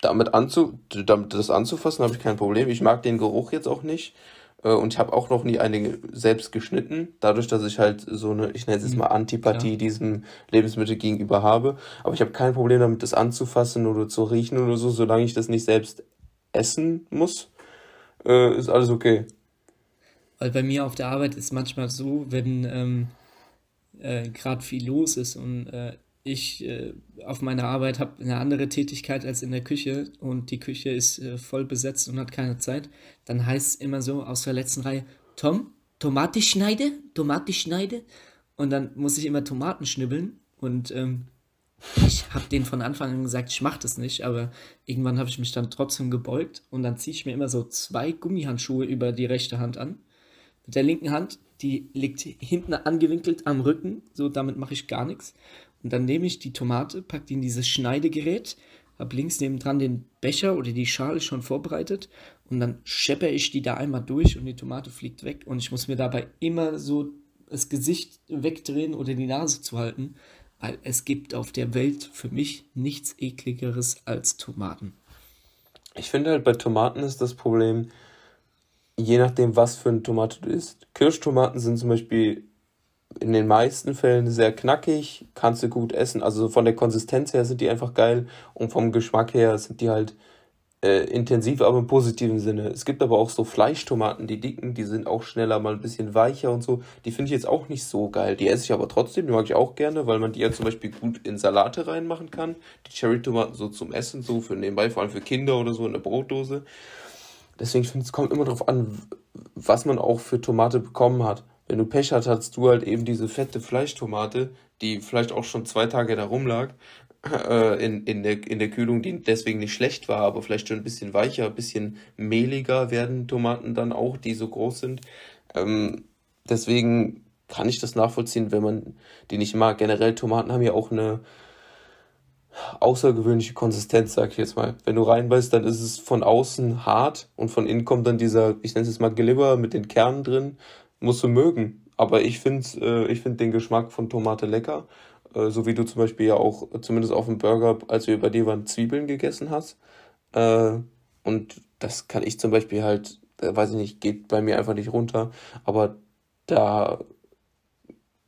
Damit, anzu, damit das anzufassen habe ich kein Problem. Ich mag den Geruch jetzt auch nicht. Äh, und ich habe auch noch nie eine selbst geschnitten, dadurch, dass ich halt so eine, ich nenne es jetzt mhm. mal Antipathie ja. diesem Lebensmittel gegenüber habe. Aber ich habe kein Problem damit, das anzufassen oder zu riechen oder so, solange ich das nicht selbst essen muss, äh, ist alles okay. Weil bei mir auf der Arbeit ist manchmal so, wenn ähm, äh, gerade viel los ist und äh, ich äh, auf meiner Arbeit habe eine andere Tätigkeit als in der Küche und die Küche ist äh, voll besetzt und hat keine Zeit, dann heißt es immer so aus der letzten Reihe, Tom, Tomate schneide, Tomate schneide. Und dann muss ich immer Tomaten schnibbeln und ähm, ich habe denen von Anfang an gesagt, ich mache das nicht, aber irgendwann habe ich mich dann trotzdem gebeugt und dann ziehe ich mir immer so zwei Gummihandschuhe über die rechte Hand an. Mit der linken Hand, die liegt hinten angewinkelt am Rücken, so damit mache ich gar nichts. Und dann nehme ich die Tomate, packe die in dieses Schneidegerät, habe links nebendran den Becher oder die Schale schon vorbereitet und dann scheppe ich die da einmal durch und die Tomate fliegt weg und ich muss mir dabei immer so das Gesicht wegdrehen oder die Nase zu halten, weil es gibt auf der Welt für mich nichts ekligeres als Tomaten. Ich finde halt bei Tomaten ist das Problem, je nachdem, was für eine Tomate du isst. Kirschtomaten sind zum Beispiel in den meisten Fällen sehr knackig, kannst du gut essen. Also von der Konsistenz her sind die einfach geil und vom Geschmack her sind die halt äh, intensiv, aber im positiven Sinne. Es gibt aber auch so Fleischtomaten, die dicken, die sind auch schneller, mal ein bisschen weicher und so. Die finde ich jetzt auch nicht so geil. Die esse ich aber trotzdem, die mag ich auch gerne, weil man die ja zum Beispiel gut in Salate reinmachen kann. Die Cherry-Tomaten so zum Essen, so für nebenbei, vor allem für Kinder oder so in der Brotdose. Deswegen finde ich, es kommt immer darauf an, was man auch für Tomate bekommen hat. Wenn du Pech hast, hast du halt eben diese fette Fleischtomate, die vielleicht auch schon zwei Tage da rumlag äh, in, in, der, in der Kühlung, die deswegen nicht schlecht war, aber vielleicht schon ein bisschen weicher, ein bisschen mehliger werden Tomaten dann auch, die so groß sind. Ähm, deswegen kann ich das nachvollziehen, wenn man die nicht mag. Generell Tomaten haben ja auch eine außergewöhnliche Konsistenz, sag ich jetzt mal. Wenn du reinbeißt, dann ist es von außen hart und von innen kommt dann dieser, ich nenne es jetzt mal Glibber mit den Kernen drin. Musst du mögen. Aber ich finde äh, find den Geschmack von Tomate lecker. Äh, so wie du zum Beispiel ja auch, zumindest auf dem Burger, als wir bei dir waren, Zwiebeln gegessen hast. Äh, und das kann ich zum Beispiel halt, äh, weiß ich nicht, geht bei mir einfach nicht runter. Aber da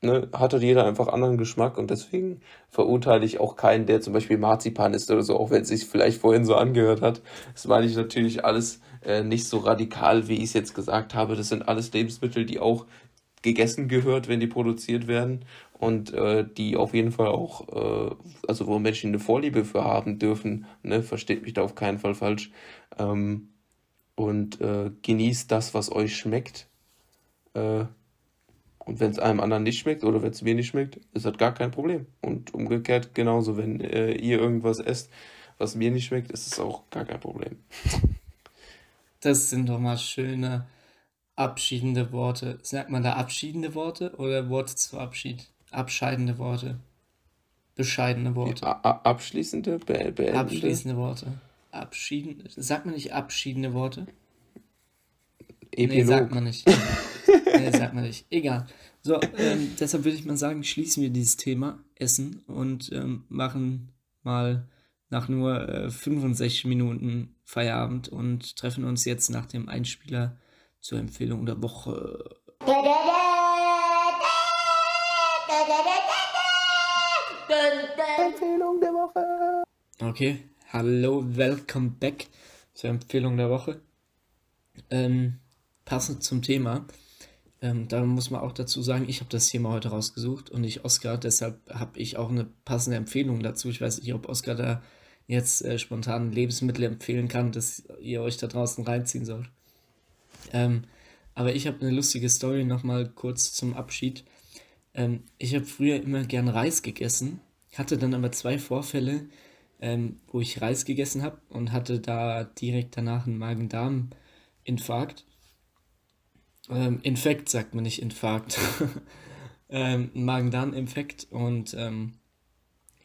ne, hat halt jeder einfach anderen Geschmack und deswegen verurteile ich auch keinen, der zum Beispiel Marzipan isst oder so, auch wenn es sich vielleicht vorhin so angehört hat. Das meine ich natürlich alles äh, nicht so radikal, wie ich es jetzt gesagt habe. Das sind alles Lebensmittel, die auch gegessen gehört, wenn die produziert werden und äh, die auf jeden Fall auch, äh, also wo Menschen eine Vorliebe für haben dürfen, ne, versteht mich da auf keinen Fall falsch. Ähm, und äh, genießt das, was euch schmeckt. Äh, und wenn es einem anderen nicht schmeckt oder wenn es mir nicht schmeckt, ist das gar kein Problem. Und umgekehrt genauso, wenn äh, ihr irgendwas esst, was mir nicht schmeckt, ist es auch gar kein Problem. Das sind doch mal schöne abschiedende Worte. Sagt man da abschiedende Worte oder Worte zu Abschied? Abscheidende Worte. Bescheidene Worte. abschließende, be beendende. Abschließende Worte. Abschieden. Sagt man nicht abschiedende Worte? Epilog. Nee, sagt man nicht. nee, sagt man nicht. Egal. So, ähm, deshalb würde ich mal sagen, schließen wir dieses Thema Essen und ähm, machen mal nach nur äh, 65 Minuten Feierabend und treffen uns jetzt nach dem Einspieler zur Empfehlung der Woche. Empfehlung der Woche. Okay, hallo, welcome back zur Empfehlung der Woche. Ähm, passend zum Thema, ähm, da muss man auch dazu sagen, ich habe das Thema heute rausgesucht und nicht Oscar, deshalb habe ich auch eine passende Empfehlung dazu. Ich weiß nicht, ob Oscar da jetzt äh, spontan Lebensmittel empfehlen kann, dass ihr euch da draußen reinziehen sollt. Ähm, aber ich habe eine lustige Story nochmal kurz zum Abschied. Ähm, ich habe früher immer gern Reis gegessen, hatte dann aber zwei Vorfälle, ähm, wo ich Reis gegessen habe und hatte da direkt danach einen Magen-Darm-Infarkt. Ähm, Infekt sagt man nicht Infarkt. ähm, Magen-Darm-Infekt und ähm,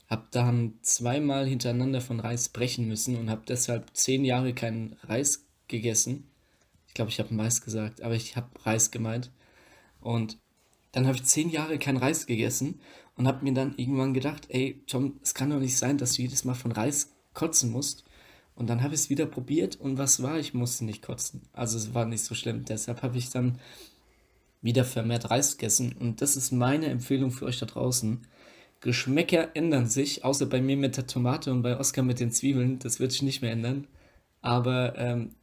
habe dann zweimal hintereinander von Reis brechen müssen und habe deshalb zehn Jahre keinen Reis gegessen. Ich glaube, ich habe Mais gesagt, aber ich habe Reis gemeint. Und dann habe ich zehn Jahre kein Reis gegessen und habe mir dann irgendwann gedacht, ey, Tom, es kann doch nicht sein, dass du jedes Mal von Reis kotzen musst. Und dann habe ich es wieder probiert und was war? Ich musste nicht kotzen. Also es war nicht so schlimm. Deshalb habe ich dann wieder vermehrt Reis gegessen. Und das ist meine Empfehlung für euch da draußen. Geschmäcker ändern sich, außer bei mir mit der Tomate und bei Oskar mit den Zwiebeln. Das wird sich nicht mehr ändern. Aber ähm,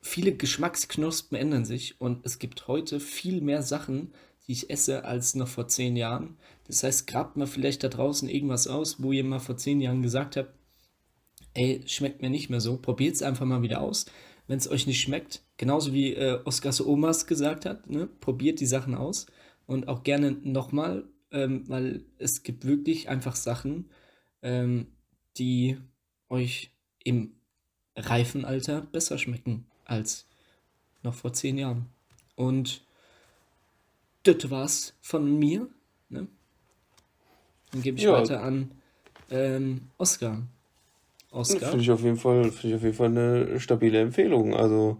viele Geschmacksknospen ändern sich und es gibt heute viel mehr Sachen, die ich esse, als noch vor zehn Jahren. Das heißt, grabt mal vielleicht da draußen irgendwas aus, wo ihr mal vor zehn Jahren gesagt habt, ey, schmeckt mir nicht mehr so, probiert es einfach mal wieder aus. Wenn es euch nicht schmeckt, genauso wie äh, Oskars Omas gesagt hat, ne, probiert die Sachen aus und auch gerne nochmal, ähm, weil es gibt wirklich einfach Sachen, ähm, die euch im reifen Alter besser schmecken als noch vor zehn Jahren. Und das war's von mir. Ne? Dann gebe ich ja. weiter an ähm, Oscar. Oscar. Finde ich auf jeden Fall, finde ich auf jeden Fall eine stabile Empfehlung. Also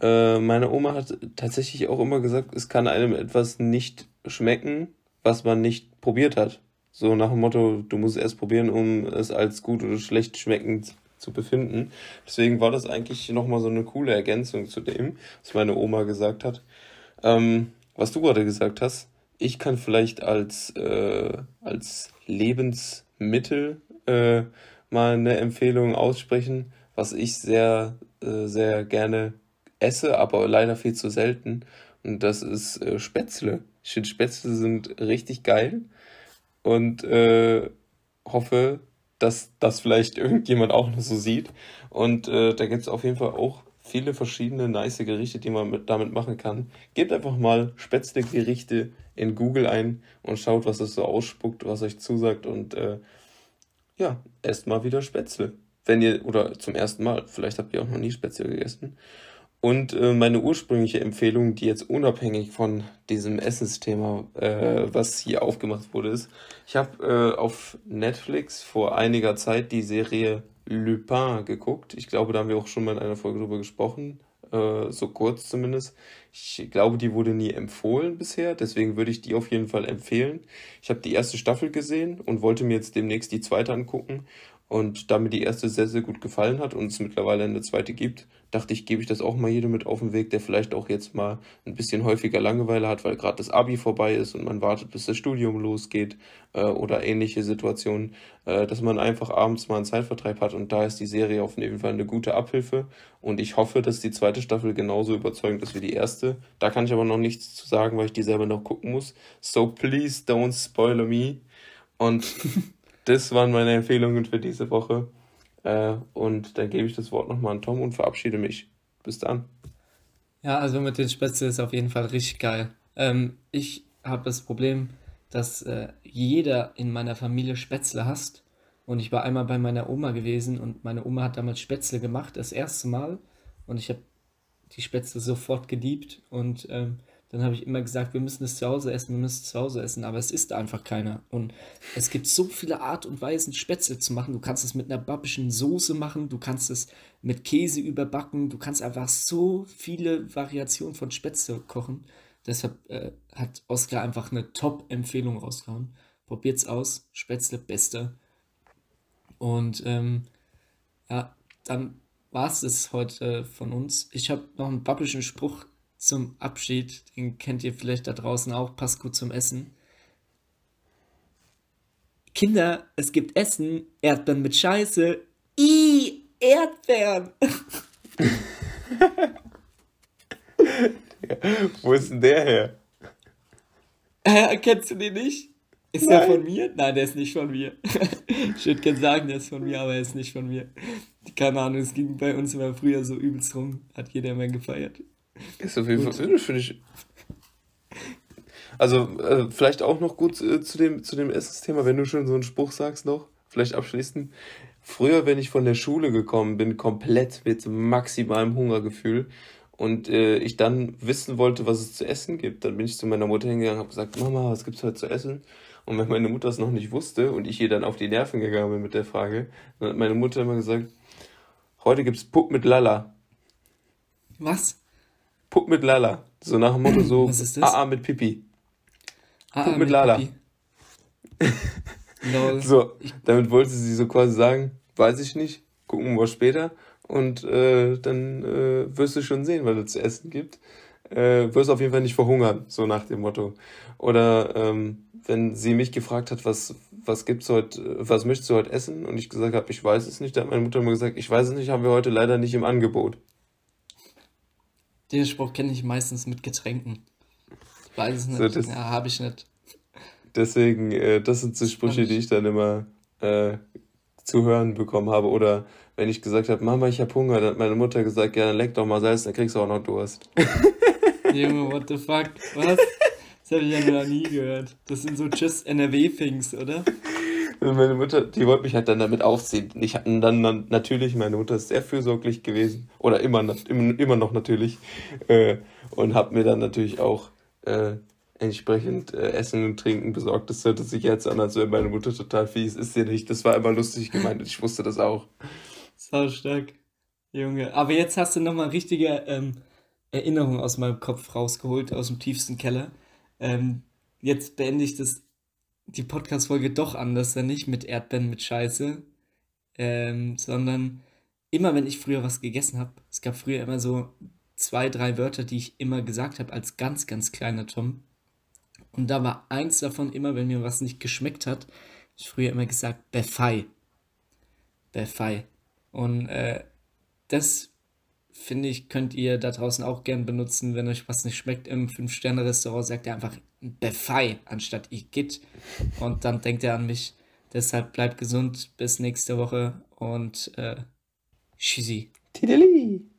äh, meine Oma hat tatsächlich auch immer gesagt, es kann einem etwas nicht schmecken, was man nicht probiert hat. So nach dem Motto, du musst es erst probieren, um es als gut oder schlecht schmeckend zu befinden. Deswegen war das eigentlich nochmal so eine coole Ergänzung zu dem, was meine Oma gesagt hat. Ähm, was du gerade gesagt hast, ich kann vielleicht als, äh, als Lebensmittel äh, mal eine Empfehlung aussprechen, was ich sehr, äh, sehr gerne esse, aber leider viel zu selten. Und das ist äh, Spätzle. Ich finde Spätzle sind richtig geil und äh, hoffe, dass das vielleicht irgendjemand auch noch so sieht. Und äh, da gibt es auf jeden Fall auch viele verschiedene nice Gerichte, die man mit, damit machen kann. Gebt einfach mal Spätzle-Gerichte in Google ein und schaut, was es so ausspuckt, was euch zusagt und äh, ja, esst mal wieder Spätzle. Wenn ihr, oder zum ersten Mal, vielleicht habt ihr auch noch nie Spätzle gegessen. Und äh, meine ursprüngliche Empfehlung, die jetzt unabhängig von diesem Essensthema, äh, was hier aufgemacht wurde, ist, ich habe äh, auf Netflix vor einiger Zeit die Serie Lupin geguckt. Ich glaube, da haben wir auch schon mal in einer Folge drüber gesprochen, äh, so kurz zumindest. Ich glaube, die wurde nie empfohlen bisher, deswegen würde ich die auf jeden Fall empfehlen. Ich habe die erste Staffel gesehen und wollte mir jetzt demnächst die zweite angucken. Und da mir die erste sehr, sehr gut gefallen hat und es mittlerweile eine zweite gibt, dachte ich, gebe ich das auch mal jedem mit auf den Weg, der vielleicht auch jetzt mal ein bisschen häufiger Langeweile hat, weil gerade das Abi vorbei ist und man wartet, bis das Studium losgeht äh, oder ähnliche Situationen, äh, dass man einfach abends mal einen Zeitvertreib hat und da ist die Serie auf jeden Fall eine gute Abhilfe und ich hoffe, dass die zweite Staffel genauso überzeugend ist wie die erste. Da kann ich aber noch nichts zu sagen, weil ich die selber noch gucken muss. So please don't spoil me. Und das waren meine Empfehlungen für diese Woche. Äh, und dann gebe ich das Wort nochmal an Tom und verabschiede mich. Bis dann. Ja, also mit den Spätzle ist auf jeden Fall richtig geil. Ähm, ich habe das Problem, dass äh, jeder in meiner Familie Spätzle hasst. Und ich war einmal bei meiner Oma gewesen und meine Oma hat damals Spätzle gemacht, das erste Mal. Und ich habe die Spätzle sofort geliebt. Und ähm, dann habe ich immer gesagt, wir müssen es zu Hause essen, wir müssen es zu Hause essen, aber es ist einfach keiner. Und es gibt so viele Art und Weisen, Spätzle zu machen. Du kannst es mit einer babischen Soße machen, du kannst es mit Käse überbacken, du kannst einfach so viele Variationen von Spätzle kochen. Deshalb äh, hat Oskar einfach eine Top-Empfehlung rausgehauen. Probiert's aus, Spätzle beste. Und ähm, ja, dann war es das heute von uns. Ich habe noch einen babischen Spruch zum Abschied, den kennt ihr vielleicht da draußen auch, passt gut zum Essen. Kinder, es gibt Essen, Erdbeeren mit Scheiße. I, Erdbeeren. Wo ist denn der her? Äh, kennst du den nicht? Ist Nein. der von mir? Nein, der ist nicht von mir. ich würde gerne sagen, der ist von mir, aber er ist nicht von mir. Keine Ahnung, es ging bei uns immer früher so übelst rum. Hat jeder immer gefeiert. Ist auf jeden Fall, finde ich. Also, äh, vielleicht auch noch gut äh, zu dem, zu dem Essensthema, wenn du schon so einen Spruch sagst noch, vielleicht abschließend. Früher, wenn ich von der Schule gekommen bin, komplett mit maximalem Hungergefühl und äh, ich dann wissen wollte, was es zu essen gibt, dann bin ich zu meiner Mutter hingegangen und habe gesagt, Mama, was gibt's heute zu essen? Und wenn meine Mutter es noch nicht wusste und ich ihr dann auf die Nerven gegangen bin mit der Frage, dann hat meine Mutter immer gesagt, heute gibt's Pupp mit Lala. Was? Puck mit Lala. So nach dem Motto so Was ist das? AA mit Pipi. AA Puck mit, mit Lala. so, damit wollte sie so quasi sagen, weiß ich nicht, gucken wir später und äh, dann äh, wirst du schon sehen, was es zu essen gibt. Äh, wirst auf jeden Fall nicht verhungern, so nach dem Motto. Oder ähm, wenn sie mich gefragt hat, was, was gibt's heute, was möchtest du heute essen? Und ich gesagt habe, ich weiß es nicht, dann hat meine Mutter immer gesagt, ich weiß es nicht, haben wir heute leider nicht im Angebot. Den Spruch kenne ich meistens mit Getränken. Ich weiß es nicht. So, ja, habe ich nicht. Deswegen, äh, das sind so Sprüche, die ich dann immer äh, zu hören bekommen habe. Oder wenn ich gesagt habe, Mama, ich habe Hunger, dann hat meine Mutter gesagt, ja, dann leck doch mal Salz, dann kriegst du auch noch Durst. Junge, what the fuck? Was? Das habe ich ja noch nie gehört. Das sind so Tschüss NRW-Things, oder? meine Mutter, die wollte mich halt dann damit aufziehen. Ich hatte dann, dann natürlich, meine Mutter ist sehr fürsorglich gewesen oder immer, immer, noch natürlich äh, und hat mir dann natürlich auch äh, entsprechend äh, Essen und Trinken besorgt. Das hört sich jetzt an, als wäre meine Mutter total fies. Ist sie nicht. Das war immer lustig gemeint und ich wusste das auch. Sau stark, Junge. Aber jetzt hast du nochmal richtige ähm, Erinnerungen aus meinem Kopf rausgeholt, aus dem tiefsten Keller. Ähm, jetzt beende ich das die Podcast-Folge doch anders, dann nicht mit Erdbeeren mit Scheiße, ähm, sondern immer, wenn ich früher was gegessen habe, es gab früher immer so zwei, drei Wörter, die ich immer gesagt habe als ganz, ganz kleiner Tom. Und da war eins davon immer, wenn mir was nicht geschmeckt hat, ich früher immer gesagt, Befei. Befei. Und äh, das finde ich, könnt ihr da draußen auch gern benutzen, wenn euch was nicht schmeckt im 5-Sterne-Restaurant, sagt ihr einfach Befei anstatt Igitt. Und dann denkt er an mich. Deshalb bleibt gesund, bis nächste Woche und äh, tschüssi. Tideli.